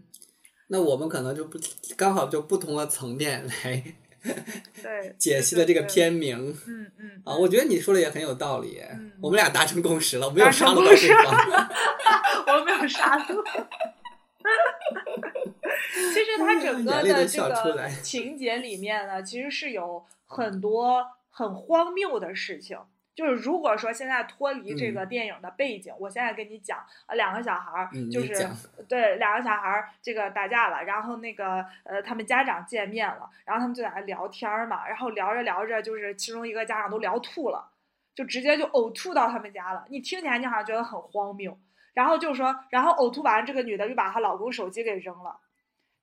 那我们可能就不刚好就不同的层面来
对
解析了这个片名。
嗯嗯
啊，我觉得你说的也很有道理。
嗯
我们俩达成共识了，没有杀戮对方。
我没有杀戮。其实它整个的这个情节里面呢，其实是有很多很荒谬的事情。就是如果说现在脱离这
嗯。
个电影的背景，我现在跟你讲，呃，两个小孩儿就是
嗯
对两个小孩儿这个打架了，然后那个呃他们家长见面了，然后他们就在那聊天嘛，然后聊着聊着，就是其中一个家长都聊吐了，就直接就呕吐到他们家了。你听起来你好像觉得很荒谬，然后就说，然后呕吐完，这个女的就把她老公手机给扔了，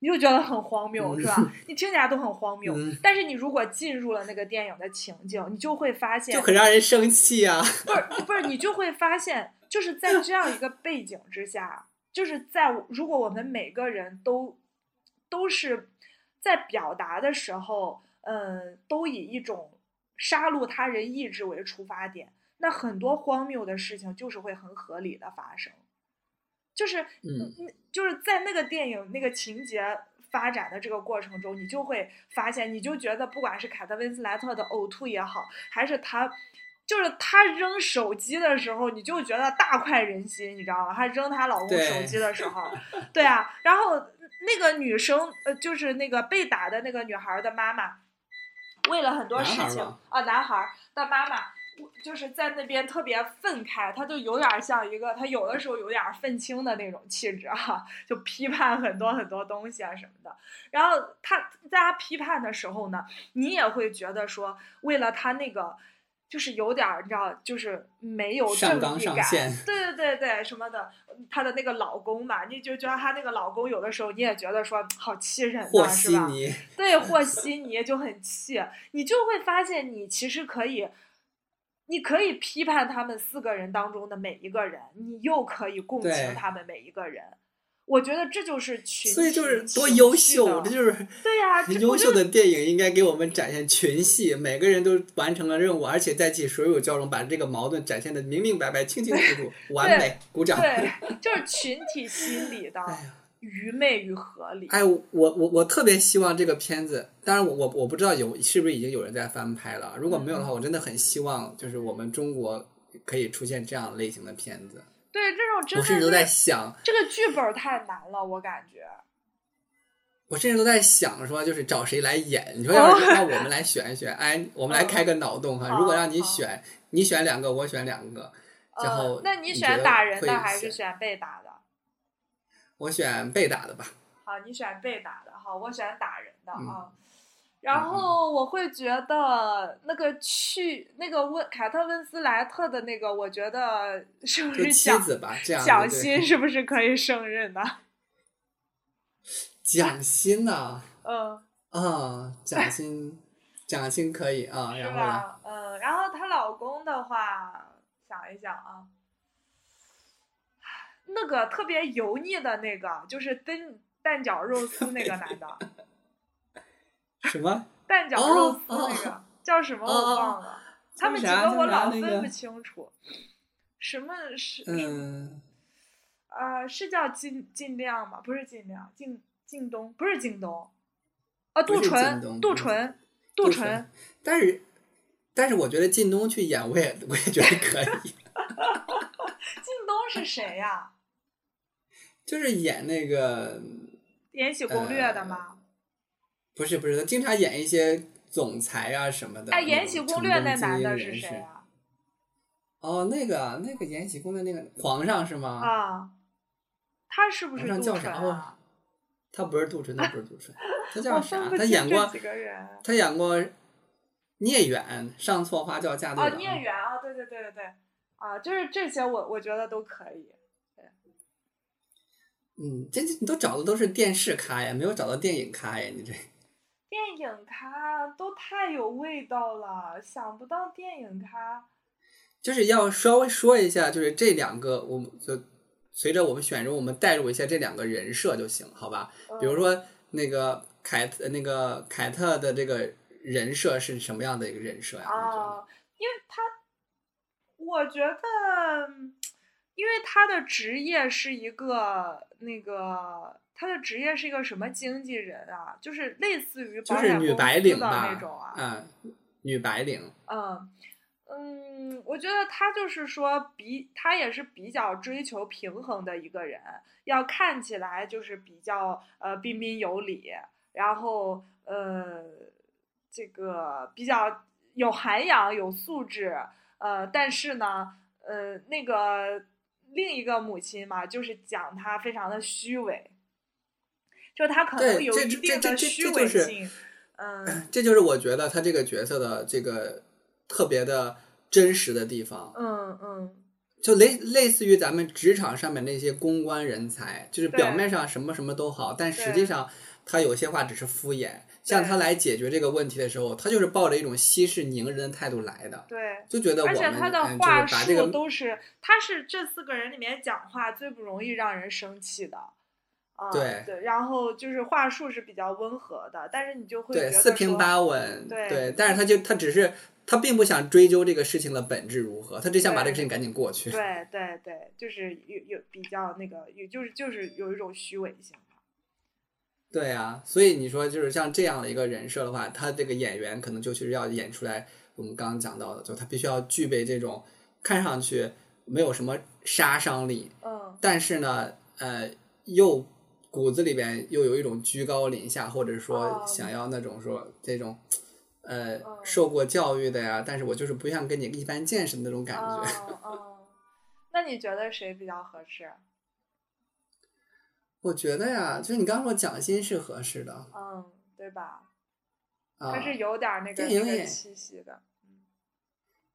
你就觉得很荒谬，是吧？你听起来都很荒谬，
嗯
但是你如果进入了那个电影的情境，你就会发现
就很让人生气啊。
不是不是，你就会发现，就是在这样一个背景之下，就是在如果我们每个人都都是在表达的时候，嗯，都以一种杀戮他人意志为出发点，那很多荒谬的事情就是会很合理的发生，就是
嗯，
就是在那个电影那个情节。发展的这个过程中，你就会发现，你就觉得不管是凯特温斯莱特的呕吐也好，还是他就是他扔手机的时候，你就觉得大快人心，你知道吗？他扔他老公手机的时候，对啊，然后那个女生，呃，就是那个被打的那个女孩的妈妈，为了很多事情啊，男孩的妈妈。就是在那边特别愤慨，他就有点像一个，他有的时候有点愤青的那种气质啊，就批判很多很多东西啊什么的。然后他在他批判的时候呢，你也会觉得说，为了他那个，就是有点儿你知道，就是没有正义感，
上线
对对对对，什么的，她的那个老公嘛，你就觉得她那个老公有的时候你也觉得说好气人
和
呐，是吧？对，和稀泥就很气，你就会发现你其实可以，你可以批判他们四个人当中的每一个人，你又可以共情他们每一个人。我觉得这就是群
所以就是多优秀，这就是
对呀、这
优秀的电影应该给我们展现群戏，每个人都完成了任务，而且在一起水乳交融，把这个矛盾展现的明明白白、清清楚楚，完美，鼓掌。
对，就是群体心理的
哎呀，
愚昧与合理。
哎，我我我特别希望这个片子，当然我我我不知道有是不是已经有人在翻拍了，如果没有的
嗯
话，我真的很希望就是我们中国可以出现这样类型的片子。
对，这种真的
我甚至都在想，
这个剧本太难了，我感觉。
我甚至都在想说，就是找谁来演？你说
哦
要是让我们来选一选，哎，我们来
嗯
开个脑洞哈。
哦
如果让你
哦
选，你选两个，我选两个，然后
呃，那你选打人的还是
选
选被打的？
我选被打的吧。
好，你选被打的，好，我选打人的
嗯
啊。然后我会觉得那个去那个温凯特温斯莱特的那个，我觉得是不
是妻
蒋
子吧，这样
蒋欣是不是可以胜任的？
蒋欣呐，
嗯，
啊，蒋欣，蒋欣可以啊，
是
然后？
嗯，然后她老公的话，想一想啊，那个特别油腻的那个，就是蛋蛋饺肉丝那个男的，
什么？
蛋饺
哦
肉丝
哦
那个叫什么
哦
我
哦
忘了，他们几个我老分不清楚。什么是？
嗯，
呃，是叫尽尽量吗？不是尽量，靳靳东不是靳东，啊，杜淳，杜淳，杜淳，
但是，但是我觉得靳东去演，我也我也觉得可以，
靳东是谁呀？
就是演那个，《
延禧攻略》的吗？
不是不是，他经常演一些总裁啊什么的。
哎，《延禧攻略》那男的是谁啊？
哦，那个那个《延禧攻略》那个皇上是吗？
啊，他是不是
叫啥？他不是杜淳，他不是杜淳，他 叫啥他演过。他演过聂远，上错花轿嫁对
哦，
郎。
聂远啊，对对对对对，啊，就是这些我我觉得都可以。
嗯，这这你都找的都是电视咖呀，没有找到电影咖呀，你这。
电影咖都太有味道了，想不到电影咖。
就是要稍微说一下，就是这两个，我们就随着我们选人，我们带入一下这两个人设就行，好吧？
嗯
比如说那个凯特，那个凯特的这个人设是什么样的一个人设呀？
啊，因为他，我觉得，因为他的职业是一个那个，他的职业是一个什么经纪人啊？就是类似于
就是女白领的，
那种啊。
嗯，女白领，
嗯嗯，我觉得他就是说比他也是比较追求平衡的一个人，要看起来就是比较呃彬彬有礼，然后呃这个比较有涵养、有素质，呃，但是呢，呃，那个另一个母亲嘛，就是讲她非常的虚伪，就她可能有一定的虚
这就是
伪性，嗯。
这就是我觉得他这个角色的这个特别的真实的地方，
嗯嗯，
就类类似于咱们职场上面那些公关人才，就是表面上什么什么都好，但实际上他有些话只是敷衍。像他来解决这个问题的时候，他就是抱着一种息事宁人的态度来的，
对。
就觉得我们
而且他的
嗯
话
就是把这个
术都是，他是这四个人里面讲话最不容易让人生气的，啊、
对
对，然后就是话术是比较温和的，但是你就会
对四平八稳，
对
但是他就他只是他并不想追究这个事情的本质如何，他只想把这个事情赶紧过去。
对对对，就是有有比较那个，有就是就是有一种虚伪性。
对啊，所以你说就是像这样的一个人设的话，他这个演员可能就是要演出来我们刚刚讲到的，就他必须要具备这种看上去没有什么杀伤力，
嗯
但是呢，呃，又骨子里边又有一种居高临下，或者说
哦
想要那种说这种。呃
嗯，
受过教育的呀，但是我就是不想跟你一般见识的那种感觉。
嗯嗯，那你觉得谁比较合适？
我觉得呀，就是你刚刚说蒋欣是合适的
嗯，对吧？
啊。
他是有点那个那个
电影演
气息的。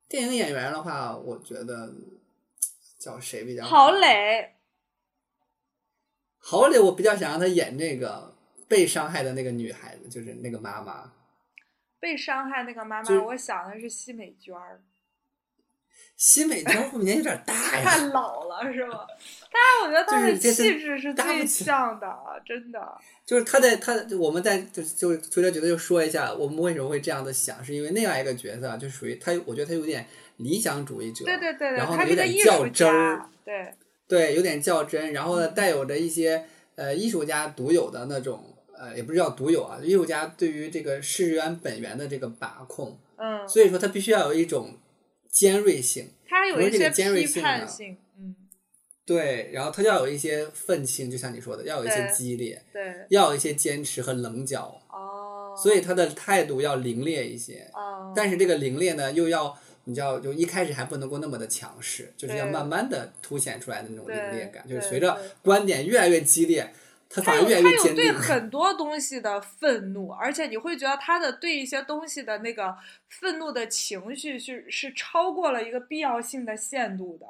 电影演员的话，我觉得叫谁比较好
郝？蕾，
郝蕾，我比较想让她演那个被伤害的那个女孩子，就是那个妈妈。
被伤害那个妈妈，我想的是奚美娟儿，
奚美娟会不会年纪有点大呀太？
老了是吧？但是我觉得他的气质是最像的，真的。
就是他在他，我们在就就随着觉得就说一下，我们为什么会这样的想，是因为那样一个角色啊就属于他，我觉得他有点理想主义者，
对对对对，
然后有点较真儿，，
对，
对，有点较真，然后
嗯。
呢，带有着一些呃艺术家独有的那种呃，也不是叫独有啊，艺术家对于这个世源本源的这个把控，
嗯，
所以说他必须要有一种尖锐性，
他有一些批判性，嗯，
对，然后他要有一些愤青，就像你说的，要有一些激烈，
对，
要有一些坚持和棱角，
哦，
所以他的态度要凌冽一些，
哦，
但是这个凌冽呢，又要你知道，就一开始还不能够那么的强势，就是要慢慢的凸显出来的那种凌冽感，就是随着观点越来越激烈，他
他
反而越来越坚定。
对很多东西的愤怒，而且你会觉得他的对一些东西的那个愤怒的情绪是是超过了一个必要性的限度的，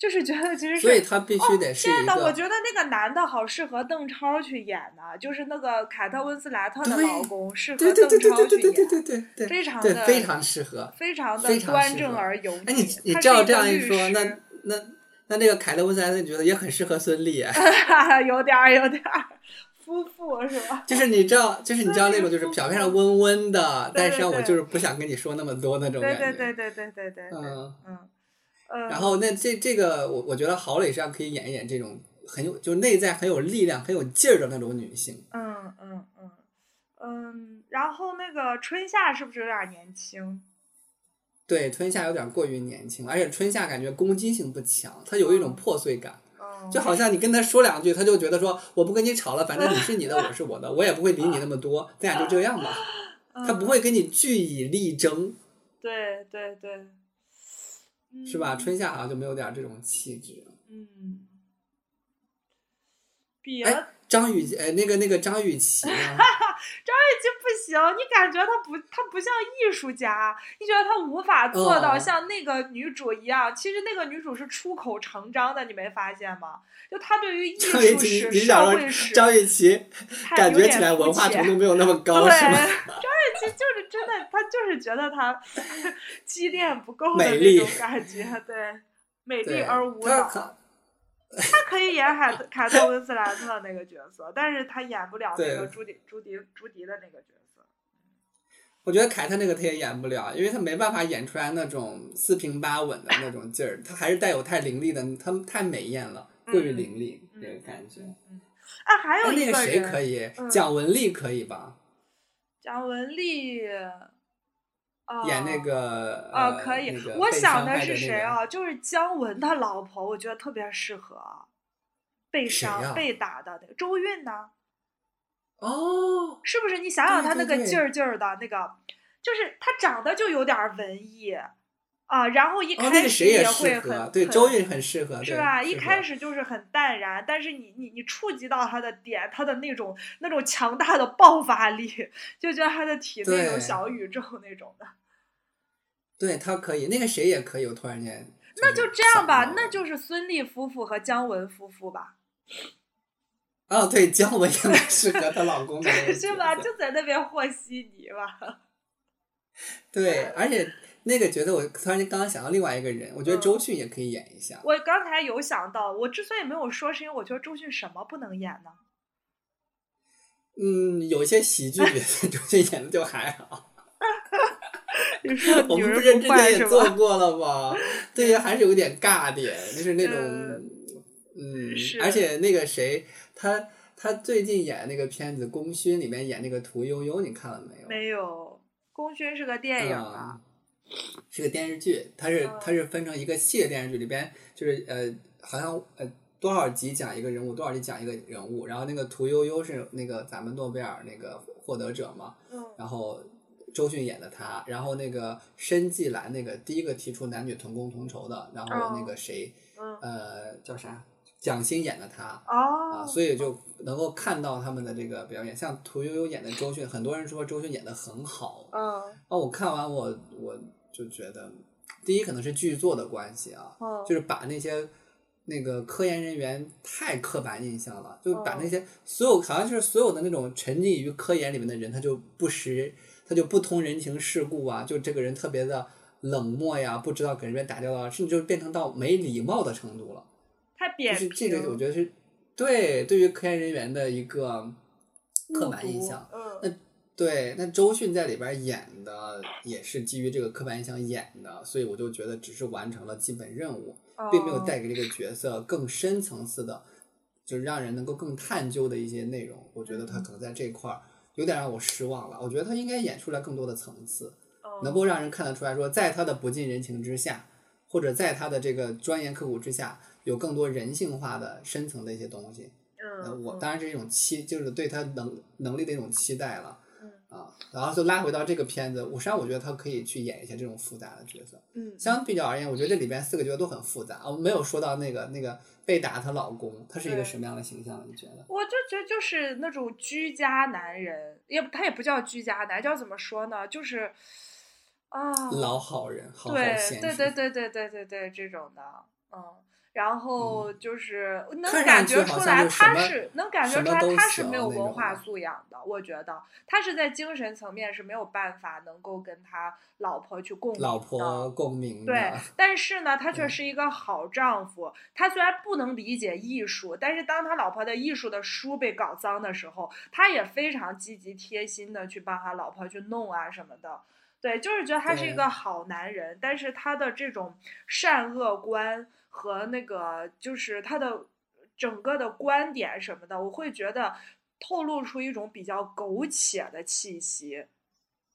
就是觉得其实是。
所以他必须得是一
天呐，我，觉得那个男的好适合邓超去演呢，就是那个凯特温斯莱特的老公，适合
对对对
邓超去
对对对对对
演，
对对对，
非常的
对非常适合。
非常的端正而有
哎，你你照这样一说，那那那那个凯特温斯莱特你觉得也很适合孙俪啊，
有点儿有点儿夫妇是吧？
就是你知道，就是你知道那种就是表面上温温的，
对对
但是我就是不想跟你说那么多那种
对
感觉。
对对对对对对，
嗯，
嗯嗯，
然后那这这个我我觉得郝蕾上可以演一演这种很有就内在很有力量、很有劲儿的那种女性。
嗯嗯嗯嗯，然后那个春夏是不是有点年轻？
对，春夏有点过于年轻，而且春夏感觉攻击性不强，她有一种破碎感，
嗯，
就好像你跟她说两句，她就觉得说我不跟你吵了，反正你是你的，我是我的，我也不会理你那么多，咱俩就这样吧。她不
嗯
会跟你据以力争，
对对对，
是吧？
嗯
春夏好像就没有点这种气质。
嗯，别
哎，张雨呃那个那个张雨绮呢？
张雨绮不行，你感觉她不，她不像艺术家，你觉得她无法做到
哦
像那个女主一样。其实那个女主是出口成章的，你没发现吗？就她对于艺术史、
你想说
社会史，
张雨绮
她
感觉起来文化
浅
程度没有那么高，
对，
是吗？
张雨绮就是真的，她就是觉得她积淀不够的那
美丽
种感觉，对，美丽，而无脑。
她可
以演海特凯特温斯莱特那个角色，但是他演不了那个朱迪朱迪朱迪的那个角色。
我觉得凯特那个他也演不了，因为他没办法演出来那种四平八稳的那种劲儿，他还是带有太凌厉的，他太美艳了，过于凌厉
嗯
这个感觉。
嗯，哎，还
哎，
有一
那个谁，可以？
嗯
蒋雯丽可以吧？
蒋雯丽，哦、
演那个
啊、
呃，
可以。
那个
我想的是谁啊？就是姜文他老婆，我觉得特别适合。被伤、被打的那个周韵呢？
哦，
是不是？你想想他那个劲儿劲儿的那个，就是他长得就有点文艺啊，然后一开始
个谁也
会很
对，周韵很适合，
是吧？一开始就是很淡然，但是你你你触及到他的点，他的那种那种强大的爆发力，就觉得他的体内有小宇宙那种的。
对他可以，那个谁也可以，我突然间
那就这样吧，那
就
就是孙俪夫妇和姜文夫妇吧，
哦，对，姜文应该适合她老公的
是吧？就在那边和稀泥吧。
对，而且那个角色我突然间刚刚想到另外一个人，我觉得
嗯
周迅也可以演一下。
我刚才有想到，我之所以没有说，是因为我觉得周迅什么不能演呢？
嗯，有一些喜剧角色周迅演的就还好，
你说
我
女
们不是之前也做？过了吗？对呀，还是有点尬点，就是那种
嗯，
嗯，而且那个谁，他他最近演那个片子《功勋》里面演那个屠呦呦，你看了没有？
没有，《功勋》是个电影啊。
嗯，是个电视剧，它是
嗯。
它是分成一个系列电视剧，里边就是呃，好像呃多少集讲一个人物，多少集讲一个人物，然后那个屠呦呦是那个咱们诺贝尔那个获得者嘛，
嗯。
然后周迅演的她，然后那个申纪兰那个第一个提出男女同工同酬的，然后那个谁
嗯。
呃叫啥蒋欣演的她。
哦。
啊，，所以就能够看到他们的这个表演，像屠呦呦演的周迅，很多人说周迅演的很好，
嗯。
哦，我看完我我就觉得，第一可能是剧作的关系啊，
嗯，
就是把那些那个科研人员太刻板印象了，就把
哦
那些所有好像就是所有的那种沉溺于科研里面的人，他就不识，他就不通人情世故啊，就这个人特别的冷漠呀，不知道给人家打交道，甚至就变成到没礼貌的程度了。就
太扁
是这个，我觉得是对对于科研人员的一个刻板印象。
嗯
对，那周迅在里边演的也是基于这个刻板印象演的，所以我就觉得只是完成了基本任务，并没有
哦
带给这个角色更深层次的，就是让人能够更探究的一些内容。我觉得他可能在这块儿有点让我失望了。我觉得他应该演出来更多的层次，
哦
能够让人看得出来说，在他的不近人情之下，或者在他的这个钻研刻苦之下，有更多人性化的深层的一些东西。呃，
嗯，
我
嗯
当然是一种期，就是对他能能力的一种期待了。
嗯
啊，然后就拉回到这个片子，我实际上我觉得他可以去演一些这种复杂的角色。
嗯
相比较而言，我觉得这里边四个角色都很复杂。我没有说到那个那个被打她老公，他是一个什么样的形象？你觉得？
我就觉得就是那种居家男人，也他也不叫居家男，叫怎么说呢？就是啊，
老好人，好。
对对对对对对对这种的，嗯。然后就是能感觉出来他是能感觉出来他是没有文化素养的，我觉得他是在精神层面是没有办法能够跟他老婆去共鸣
老
的
婆共鸣。
对，但是呢，他 却
嗯
是一个好丈夫。他虽然不能理解艺术，但是当他老婆的艺术的书被搞脏的时候，他也非常积极贴心的去帮他老婆去弄啊什么的。对，就是觉得他是一个好男人，但是他的这种善恶观和那个就是他的整个的观点什么的，我会觉得透露出一种比较苟且的气息。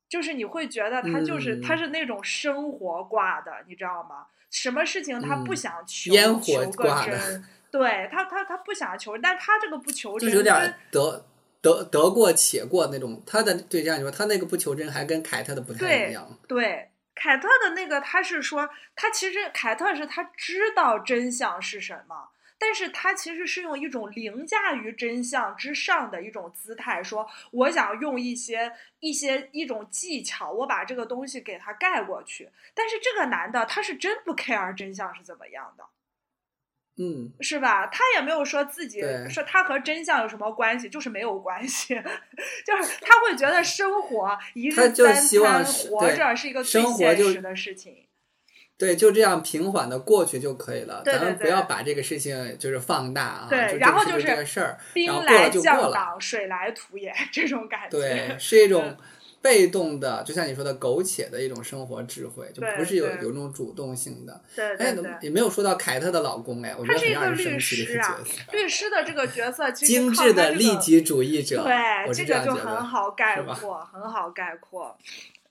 就是你会觉得他就是、他
嗯
是那种生活挂的，你知道吗？什么事情他不
嗯
想求、
烟火
求个真，对他他他不想求，但他这个不求真，
就是有点
跟
得得得过且过那种。他的对这样说，他那个不求真还跟凯特的不太一样。
对，凯特的那个他是说，他其实凯特是他知道真相是什么，但是他其实是用一种凌驾于真相之上的一种姿态，说我想用一些一些一种技巧，我把这个东西给他盖过去。但是这个男的他是真不 care 真相是怎么样的。
嗯，
是吧？他也没有说自己说他和真相有什么关系，就是没有关系，就是他会觉得生活一日
他就
三
希望
餐活着是一个最
生活
实的事情。
对，就这样平缓的过去就可以了。
对对
咱们不要把这个事情就是放大啊。
对然后就
是这个事儿，
兵来。将挡，水来土掩，这种感觉。
对，是一种 被动的，就像你说的苟且的一种生活智慧，就不是有有那种主动性的。
对
哎
对对，
也没有说到凯特的老公哎，我觉得很让人生
律
气的一个角色。，
律师的这个角色其实
精致的利己主义者，
对，
这
这个就。很好概括，很好概括，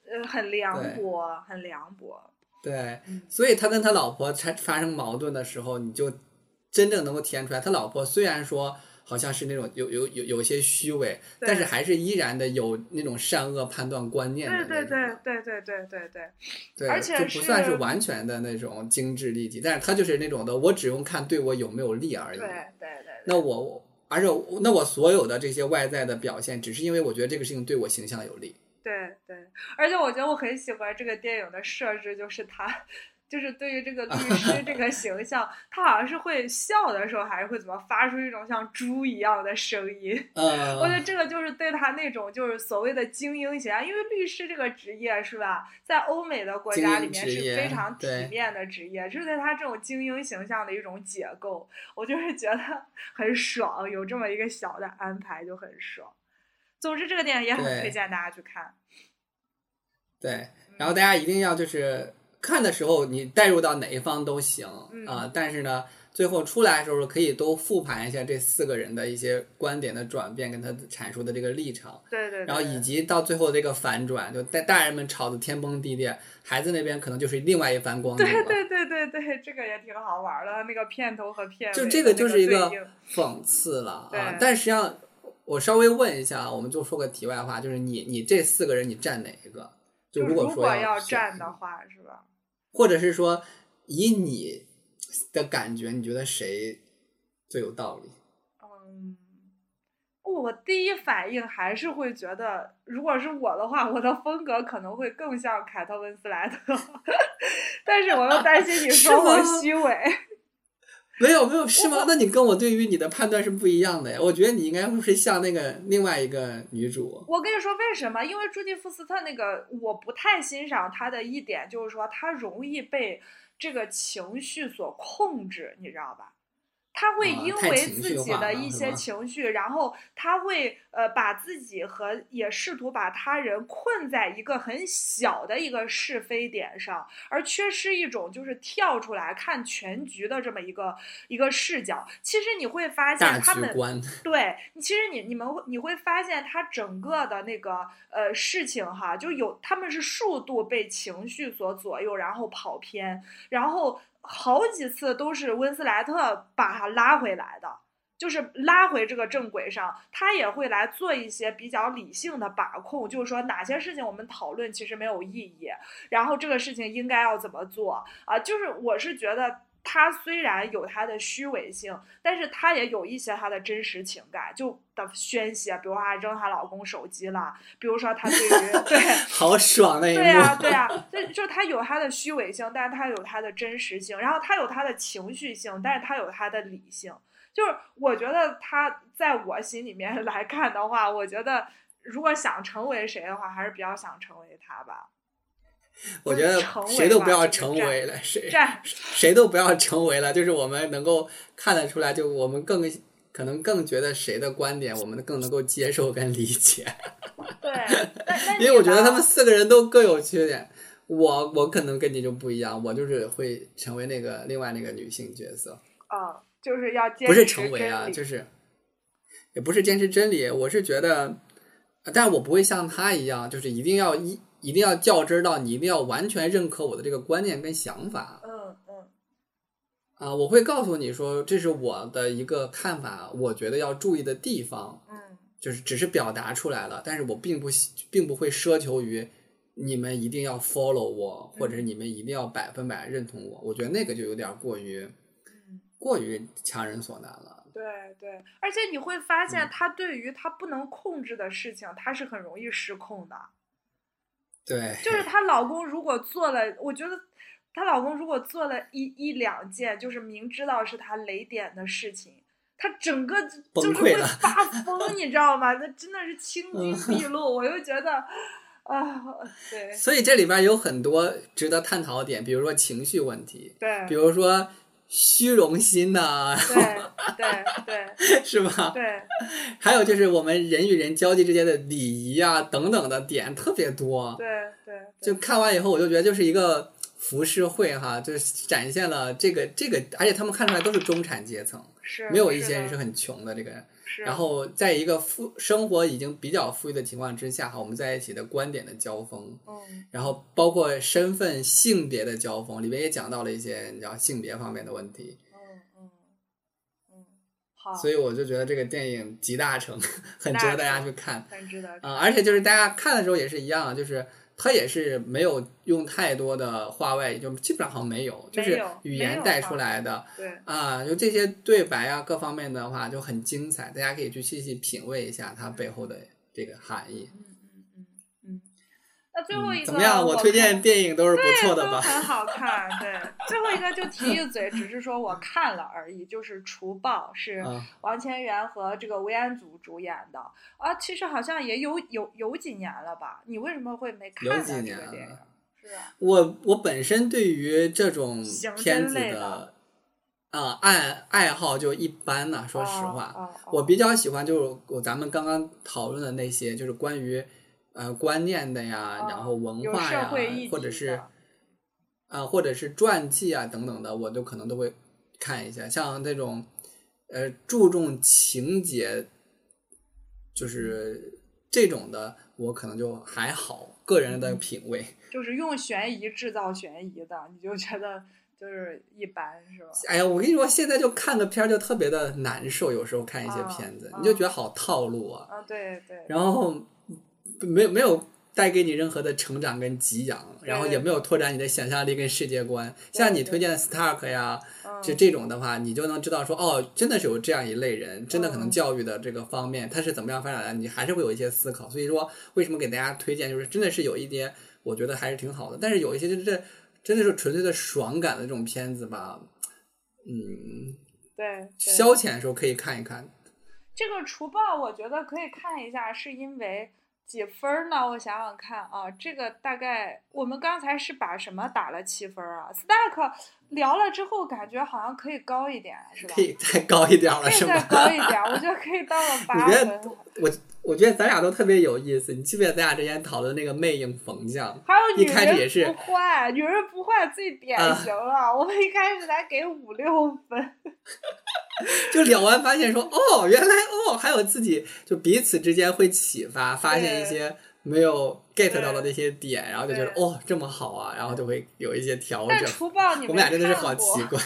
呃，很凉薄，很凉薄。
对
嗯，
所以他跟他老婆才发生矛盾的时候，你就真正能够体现出来，他老婆虽然说好像是那种有有有有些虚伪，但是还是依然的有那种善恶判断观念的
对对对对对对对对，
对，
而且
就不算
是
是完全的那种精致利己，但是他就是那种的，我只用看对我有没有利而已。
对对对
那我，而且那我所有的这些外在的表现，只是因为我觉得这个事情对我形象有利。
对对，而且我觉得我很喜欢这个电影的设置，就是他。就是对于这个律师这个形象，他好像是会笑的时候，还是会怎么发出一种像猪一样的声音。
呃，
我觉得这个就是对他那种就是所谓的精英形象，因为律师这个职业是吧，在欧美的国家里面是非常体面的职业，就是对他这种精英形象的一种解构。我就是觉得很爽，有这么一个小的安排就很爽。总之，这个电影也很推荐大家去看。
对，然后大家一定要就是看的时候，你带入到哪一方都行啊、
嗯
但是呢，最后出来的时候可以都复盘一下这四个人的一些观点的转变，跟他阐述的这个立场。
对对对，
然后以及到最后这个反转，就大大人们吵得天崩地裂，孩子那边可能就是另外一番光景。
对对对对对，这个也挺好玩的，那个片头和片尾
就这个就是一个讽刺了
对
啊！但实际上，我稍微问一下啊，我们就说个题外话，就是你你这四个人你站哪一个？
就
如果说
要
选
站的话，是吧？
或者是说以你的感觉，你觉得谁最有道理？
嗯，我第一反应还是会觉得，如果是我的话，我的风格可能会更像凯特温斯莱特，但是我又担心你说我虚伪。
没有没有是吗？那你跟我对于你的判断是不一样的呀。我觉得你应该会是像那个另外一个女主。
我跟你说为什么？因为朱迪福斯特那个我不太欣赏她的一点就是说她容易被这个情绪所控制，你知道吧？他会因为自己的一些情绪，然后他会呃把自己和也试图把他人困在一个很小的一个是非点上，而缺失一种就是跳出来看全局的这么一个一个视角。其实你会发现他们对，其实你你们会你会发现，他整个的那个呃事情哈，就有他们是数度被情绪所左右，然后跑偏，然后好几次都是温斯莱特把他拉回来的。就是拉回这个正轨上，他也会来做一些比较理性的把控，就是说哪些事情我们讨论其实没有意义，然后这个事情应该要怎么做啊？就是我是觉得他虽然有他的虚伪性，但是他也有一些他的真实情感，就的宣泄，比如说她扔她老公手机了，比如说她对于 对。
好爽的一幕。
对呀、对呀、就就他有他的虚伪性，但是他有他的真实性，然后他有他的情绪性，但是他有他的理性。就是我觉得他在我心里面 来看的话，我觉得如果想成为谁的话，还是比较想成为他吧。
我觉得谁都不要成为了，谁谁都不要成为了，就是我们能够看得出来，就我们更可能更觉得谁的观点我们更能够接受跟理解，
对，
因为我觉得他们四个人都各有缺点。我我可能跟你就不一样，我就是会成为那个另外那个女性角色，
嗯，就是要坚
不是成为啊，就是也不是坚持真理，我是觉得，但我不会像他一样，就是一定要一一定要较真儿到你一定要完全认可我的这个观念跟想法，
嗯嗯。
啊，我会告诉你说，这是我的一个看法，我觉得要注意的地方，
嗯。
就是只是表达出来了，但是我并不并不会奢求于你们一定要 follow 我，或者是你们一定要百分百认同我。我觉得那个就有点过于
嗯，
过于强人所难了。
对对，而且你会发
嗯。
现，他对于他不能控制的事情，他是很容易失控的。
对，
就是她老公如果做了，我觉得她老公如果做了一一两件，就是明知道是他雷点的事情，她整个就就是会发疯，你知道吗？那真的是青筋
嗯
毕露，我又觉得啊，对。
所以这里边有很多值得探讨的点，比如说情绪问题，
对。
比如说虚荣心呐、
对对对。
是吧？
对。
还有就是我们人与人交际之间的礼仪啊等等的点特别多。
对对，
就看完以后，我就觉得就是一个浮世绘哈，就是展现了这个这个，而且他们看出来都是中产阶层，
是
没有一些人是很穷的这个然后在一个富生活已经比较富裕的情况之下哈，我们在一起的观点的交锋，
嗯
然后包括身份、性别的交锋，里面也讲到了一些你知道性别方面的问题。
嗯嗯嗯，好，
所以我就觉得这个电影集大成，很值得大家去看。
很值得看。
啊、而且就是大家看的时候也是一样，就是它也是没有用太多的话外也，就基本上好像没有，就是语言带出来的
对，
啊，就这些对白啊各方面的话就很精彩，大家可以去细细品味一下它背后的这个含义。
那最后一个、
嗯怎么样？
我
推荐电影都是不错的吧？
很好 看。对，最后一个就提一嘴，只是说我看了而已。就是《除暴》是
啊，
王千源和这个维安祖主演的啊，其实好像也有有有几年了吧？你为什么会没看
有
呢？这
几年了
个电影是吧？
我我本身对于这种片子
的
的啊爱爱好就一般呢、说实话。
哦，哦
我比较喜欢就是我咱们刚刚讨论的那些，就是关于呃观念的呀，
哦
然后文化呀，或者是啊、或者是传记啊等等的，我都可能都会看一下。像这种呃注重情节，就是这种的，我可能就还好，个人
嗯
的品味。
就是用悬疑制造悬疑的，你就觉得就是一般是吧？
哎呀，我跟你说，现在就看个片儿就特别的难受，有时候看一些
啊
片子，
啊
你就觉得好套路啊。
啊，对对，
然后没有没有带给你任何的成长跟给养，然后也没有拓展你的想象力跟世界观。像你推荐的 Stark 呀，
嗯
就这种的话，你就能知道说，哦，真的是有这样一类人，真的可能
嗯
教育的这个方面，他是怎么样发展的，你还是会有一些思考。所以说，为什么给大家推荐，就是真的是有一点，我觉得还是挺好的。但是有一些就是这真的是纯粹的爽感的这种片子吧，嗯，
对，对
消遣的时候可以看一看。
这个除暴，我觉得可以看一下，是因为几分呢？我想想看啊，这个大概我们刚才是把什么打了七分啊？Stack 聊了之后，感觉好像可以高一点，是吧？
可以再高一点了，
可以再
是吧？
高一点，我觉得可以到了 八分。
我我觉得咱俩都特别有意思。你记不记得咱俩之前讨论那个魅影冯将？
还有女
一开始也
人
是
不坏，女人不坏最典
啊
型了。我们一开始才给五六分，
就聊完发现说，哦，原来哦，还有自己就彼此之间会启发，发现一些没有 get 到的那些点，然后就觉得哦这么好啊，然后就会有一些调
但
整。
除暴你
我们俩真的是好奇怪，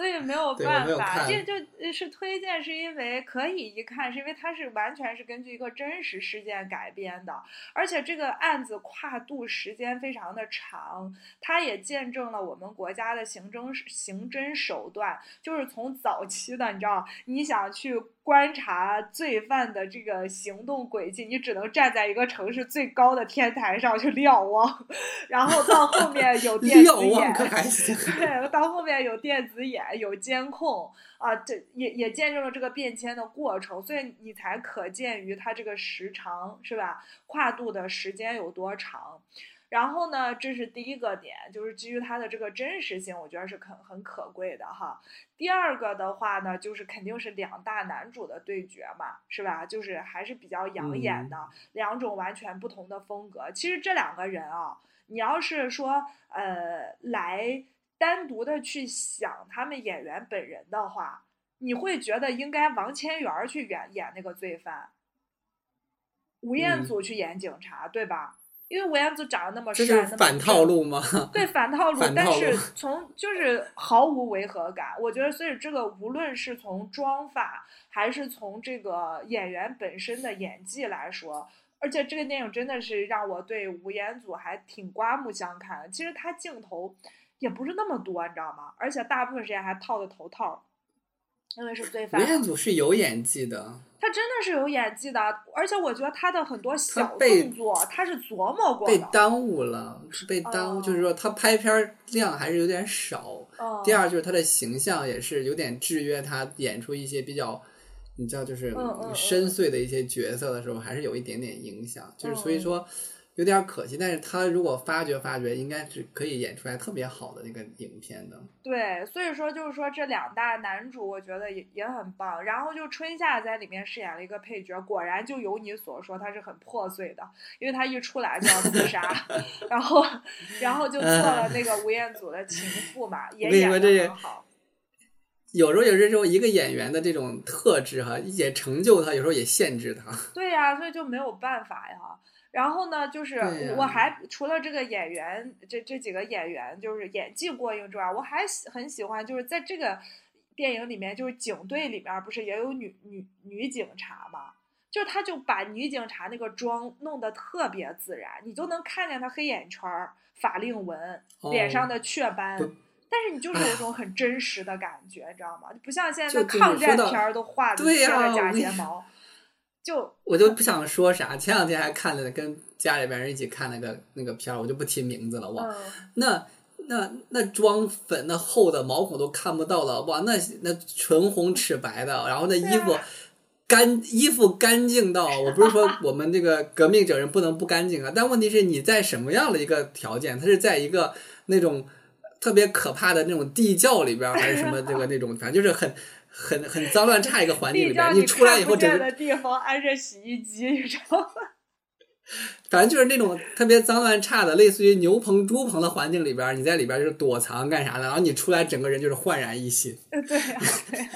所以没有办法，这就呃是推荐，是因为可以一看，是因为它是完全是根据一个真实事件改编的，而且这个案子跨度时间非常的长，它也见证了我们国家的刑侦刑侦手段，就是从早期的，你知道，你想去观察罪犯的这个行动轨迹，你只能站在一个城市最高的天台上去瞭望，然后到后面有电子 眼。对，到后面有电子眼，有监控啊，这也也见证了这个变迁的过程，所以你才可见于它这个时长是吧？跨度的时间有多长？然后呢，这是第一个点，就是基于它的这个真实性，我觉得是很很可贵的哈。第二个的话呢，就是肯定是两大男主的对决嘛，是吧？就是还是比较养眼的、两种完全不同的风格。其实这两个人啊，你要是说呃来单独的去想他们演员本人的话，你会觉得应该王千源儿去演演那个罪犯，吴彦
嗯
祖去演警察，对吧？因为吴彦祖长得那么帅，那么
是反套路吗？
对反套路，但是从就是毫无违和感。我觉得，所以这个无论是从妆发，还是从这个演员本身的演技来说，而且这个电影真的是让我对吴彦祖还挺刮目相看的。其实他镜头也不是那么多，你知道吗？而且大部分时间还套着头套，因为是罪犯嘛。
吴彦祖是有演技的，
他真的是有演技的，而且我觉得他的很多小动作他是琢磨过的。
被耽误了，是被耽误，
哦
就是说他拍片儿量还是有点少。
嗯
第二就是他的形象也是有点制约他演出一些比较，你知道，就是深邃的一些角色的时候，还是有一点点影响。就是所以
嗯
说有点可惜，但是他如果发掘发掘，应该是可以演出来特别好的那个影片的。
对，所以说就是说这两大男主，我觉得也也很棒。然后就春夏在里面饰演了一个配角，果然就有你所说，他是很破碎的，因为他一出来就要自杀，然后然后就做了那个吴彦祖的情妇嘛，也演得
说这是
很好。
有时候有些时候一个演员的这种特质哈，也成就他，有时候也限制他。
对呀、所以就没有办法呀。然后呢，就是我还除了这个演员，这这几个演员就是演技过硬之外，我还喜很喜欢就是在这个电影里面就是警队里面不是也有女女女警察吗？就是他就把女警察那个妆弄得特别自然，你都能看见她黑眼圈儿、法令纹、脸上的雀斑，
哦
但是你就是有一种很真实的感觉，你知道吗？不像现在的抗战片儿都画的贴了假睫毛，就
我就不想说啥。前两天还看了跟家里边人一起看那个那个片儿，我就不提名字了。哇，
嗯，
那那那妆粉那厚的毛孔都看不到了，哇，那那唇红齿白的，然后那衣服干衣服干净到，我不是说我们这个革命者人不能不干净啊，但问题是你在什么样的一个条件？它是在一个那种特别可怕的那种地窖里边儿，还是什么这个那种，反正就是很很很脏乱差一个环境里边
你
你出来以后整个
地方安着洗衣机，你知道吗？
反正就是那种特别脏乱差的，类似于牛棚、猪棚的环境里边，你在里边就是躲藏干啥的，然后你出来整个人就是焕然一新。
对呀、对呀、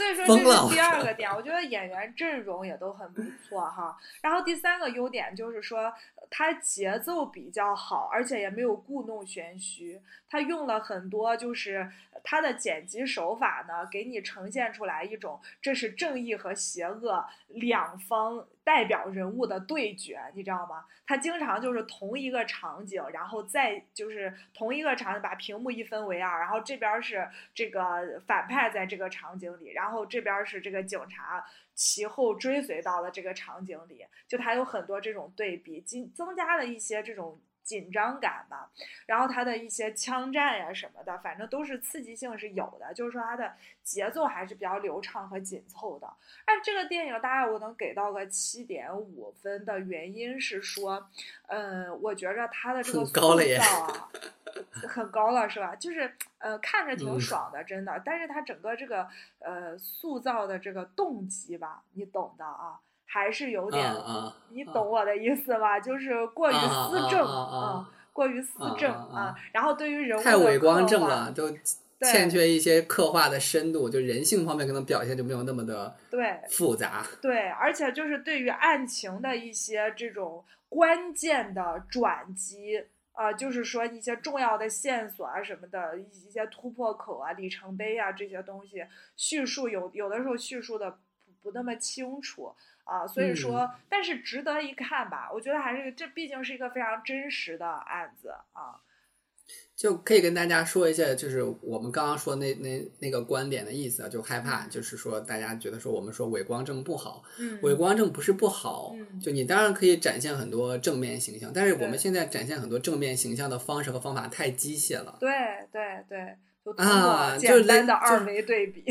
所以说这是第二个点，我觉得演员阵容也都很不 错哈。然后第三个优点就是说，它节奏比较好，而且也没有故弄玄虚。它用了很多就是它的剪辑手法呢，给你呈现出来一种这是正义和邪恶两方代表人物的对决，你知道吗？他经常就是同一个场景，然后再就是同一个场景把屏幕一分为二，然后这边是这个反派在这个场景里，然后这边是这个警察其后追随到了这个场景里，就他有很多这种对比，增增加了一些这种紧张感吧。然后它的一些枪战呀什么的，反正都是刺激性是有的，就是说它的节奏还是比较流畅和紧凑的。但这个电影大概我能给到个七点五分的原因是说，嗯，我觉着它的这个塑造啊，很高了是吧？就是呃看着挺
嗯
爽的，真的。但是它整个这个呃塑造的这个动机吧，你懂的啊，还是有
啊
点，
啊，
你懂我的意思吧？就是过于
啊
思政
啊
过于思政
啊
然后对于人物
太
的
伪光正了，就欠缺一些刻画的深度，就人性方面可能表现就没有那么的
对
复杂。
对，而且就是对于案情的一些这种关键的转机啊、就是说一些重要的线索啊什么的，一一些突破口啊、里程碑啊这些东西，叙述有有的时候叙述的不不那么清楚啊、所以说，
嗯
但是值得一看吧。我觉得还是这毕竟是一个非常真实的案子啊。
就可以跟大家说一下，就是我们刚刚说那那那个观点的意思啊，就害怕，就是说大家觉得说我们说伪光正不好，
嗯，
伪光正不是不好，
嗯
就你当然可以展现很多正面形象，但是我们现在展现很多正面形象的方式和方法太机械了。
对对对，就通
啊
过
就是类
简单的二
就
维对比。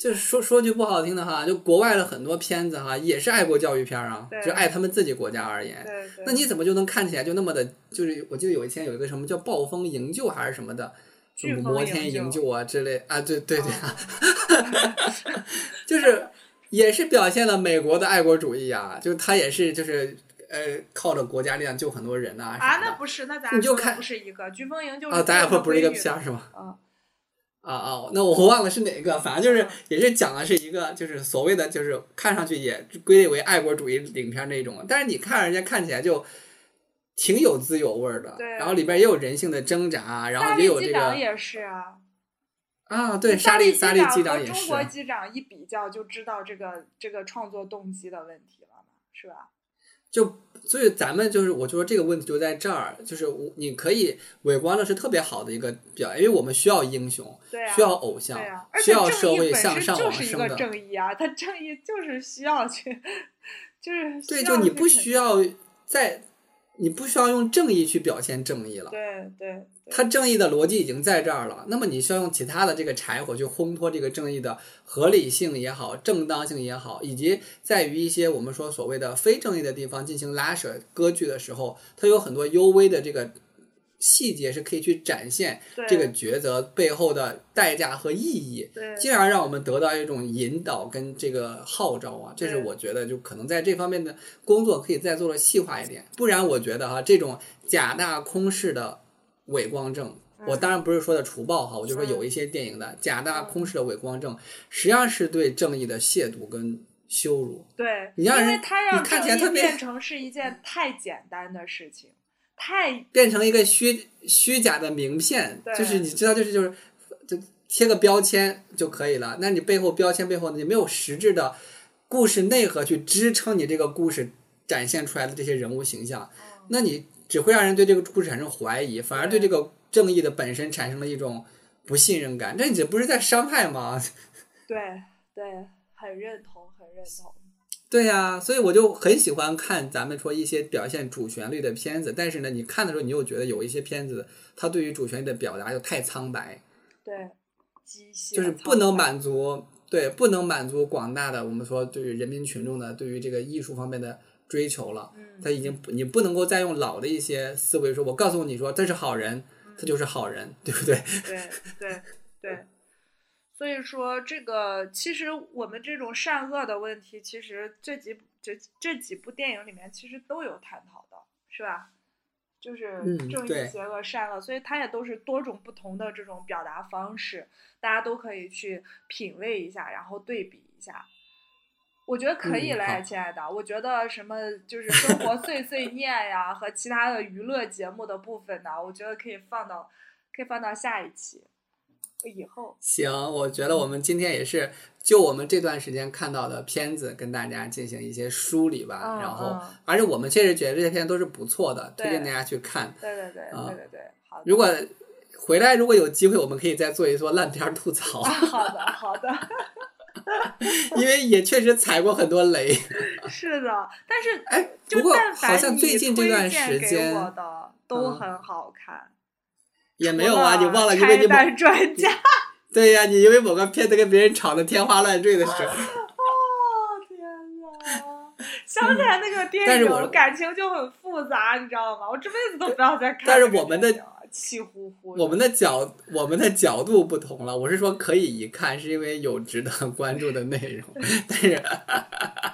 就是说说句不好听的哈，就国外的很多片子哈，也是爱国教育片啊，就爱他们自己国家而言。那你怎么就能看起来就那么的？就是我记得有一天有一个什么叫暴风营救还是什么的，什么摩天
营救
啊之类啊，对对对啊，
哦
就是也是表现了美国的爱国主义啊，就是他也是就是呃靠着国家力量救很多人呐、
啊，
啥的
那不是，那咱俩说的
你就看
不是一个飓风营救
啊，咱俩
说
说不是一个片儿是吗？
嗯，
啊啊，那我忘了是哪个，反正就是也是讲的是一个就是所谓的就是看上去也归类为爱国主义影片那种，但是你看人家看起来就挺有滋有味儿的，
对
然后里边也有人性的挣扎，然后也有这个
也是啊，
啊，对，沙
利
利沙利机
机
长也是
和中国机长一比较就知道这个这个创作动机的问题了嘛，是吧？
就所以咱们就是我就说这个问题就在这儿，就是我你可以伪光正是特别好的一个表，因为我们需要英雄，
对啊，
需要偶像需要社会向上往升的。
正义啊，他正义就是需要去，就是
对，就你不需要在，你不需要用正义去表现正义了。
对对对
它正义的逻辑已经在这儿了，那么你需要用其他的这个柴火去烘托这个正义的合理性也好、正当性也好，以及在于一些我们说所谓的非正义的地方进行拉扯割据的时候，它有很多幽微的这个细节是可以去展现这个抉择背后的代价和意义。进而让我们得到一种引导跟这个号召啊，这是我觉得就可能在这方面的工作可以再做的细化一点，不然我觉得哈、这种假大空式的伪光正，我当然不是说的除暴哈，我就说有一些电影的假大空式的伪光正，实际上是对正义的亵渎跟羞辱。
对，
你让人
因为他让
你看
正义
起来特别
变成是一件太简单的事情，太
变成一个虚虚假的名片，就是你知道，就是就是，就贴个标签就可以了。那你背后标签背后你没有实质的故事内核去支撑你这个故事展现出来的这些人物形象，那你只会让人对这个故事产生怀疑，反而对这个正义的本身产生了一种不信任感。这你这不是在伤害吗？
对对，很认同，很认同。
对呀、所以我就很喜欢看咱们说一些表现主旋律的片子，但是呢，你看的时候你又觉得有一些片子它对于主旋律的表达又太苍白，
对，机械
就是不能满足，对，不能满足广大的我们说对于人民群众的对于这个艺术方面的追求了。
嗯，
他已经你不能够再用老的一些思维说，我告诉你说这是好人，他就是好人，对不对？
对对对，所以说这个其实我们这种善恶的问题，其实这几这这几部电影里面其实都有探讨的，是吧？就是
嗯
正义、邪恶、善恶，所以它也都是多种不同的这种表达方式，大家都可以去品味一下，然后对比一下。我觉得可以嘞，
嗯
亲爱的。我觉得什么就是生活碎碎念呀，和其他的娱乐节目的部分呢，我觉得可以放到可以放到下一期以后。
行，我觉得我们今天也是就我们这段时间看到的片子跟大家进行一些梳理吧，
嗯
然后
嗯
而且我们确实觉得这些片子都是不错的，推荐大家去看。
对对对
啊
对对对，好的。
如果回来如果有机会，我们可以再做一做烂片儿吐槽，
好的好的，
因为也确实踩过很多雷。
是的，但是
哎，不过好像最近这段时间
我的都
嗯
很好看，
也没有啊，你忘了，因为你
专家。
对呀、你因为某个片子跟别人吵得天花乱坠的时候。
哦天呐！想起来那个电影，感情就很复杂，你知道吗？我这辈子都不要再看。
但是我们的
气呼呼，
我们的角我们的角度不同了，我是说可以一看，是因为有值得 关注的内容。但是，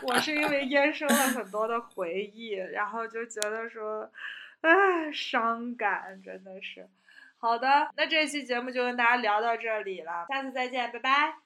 我是因为衍生了很多的回忆，然后就觉得说，唉，伤感，真的是。好的，那这期节目就跟大家聊到这里了，下次再见，拜拜。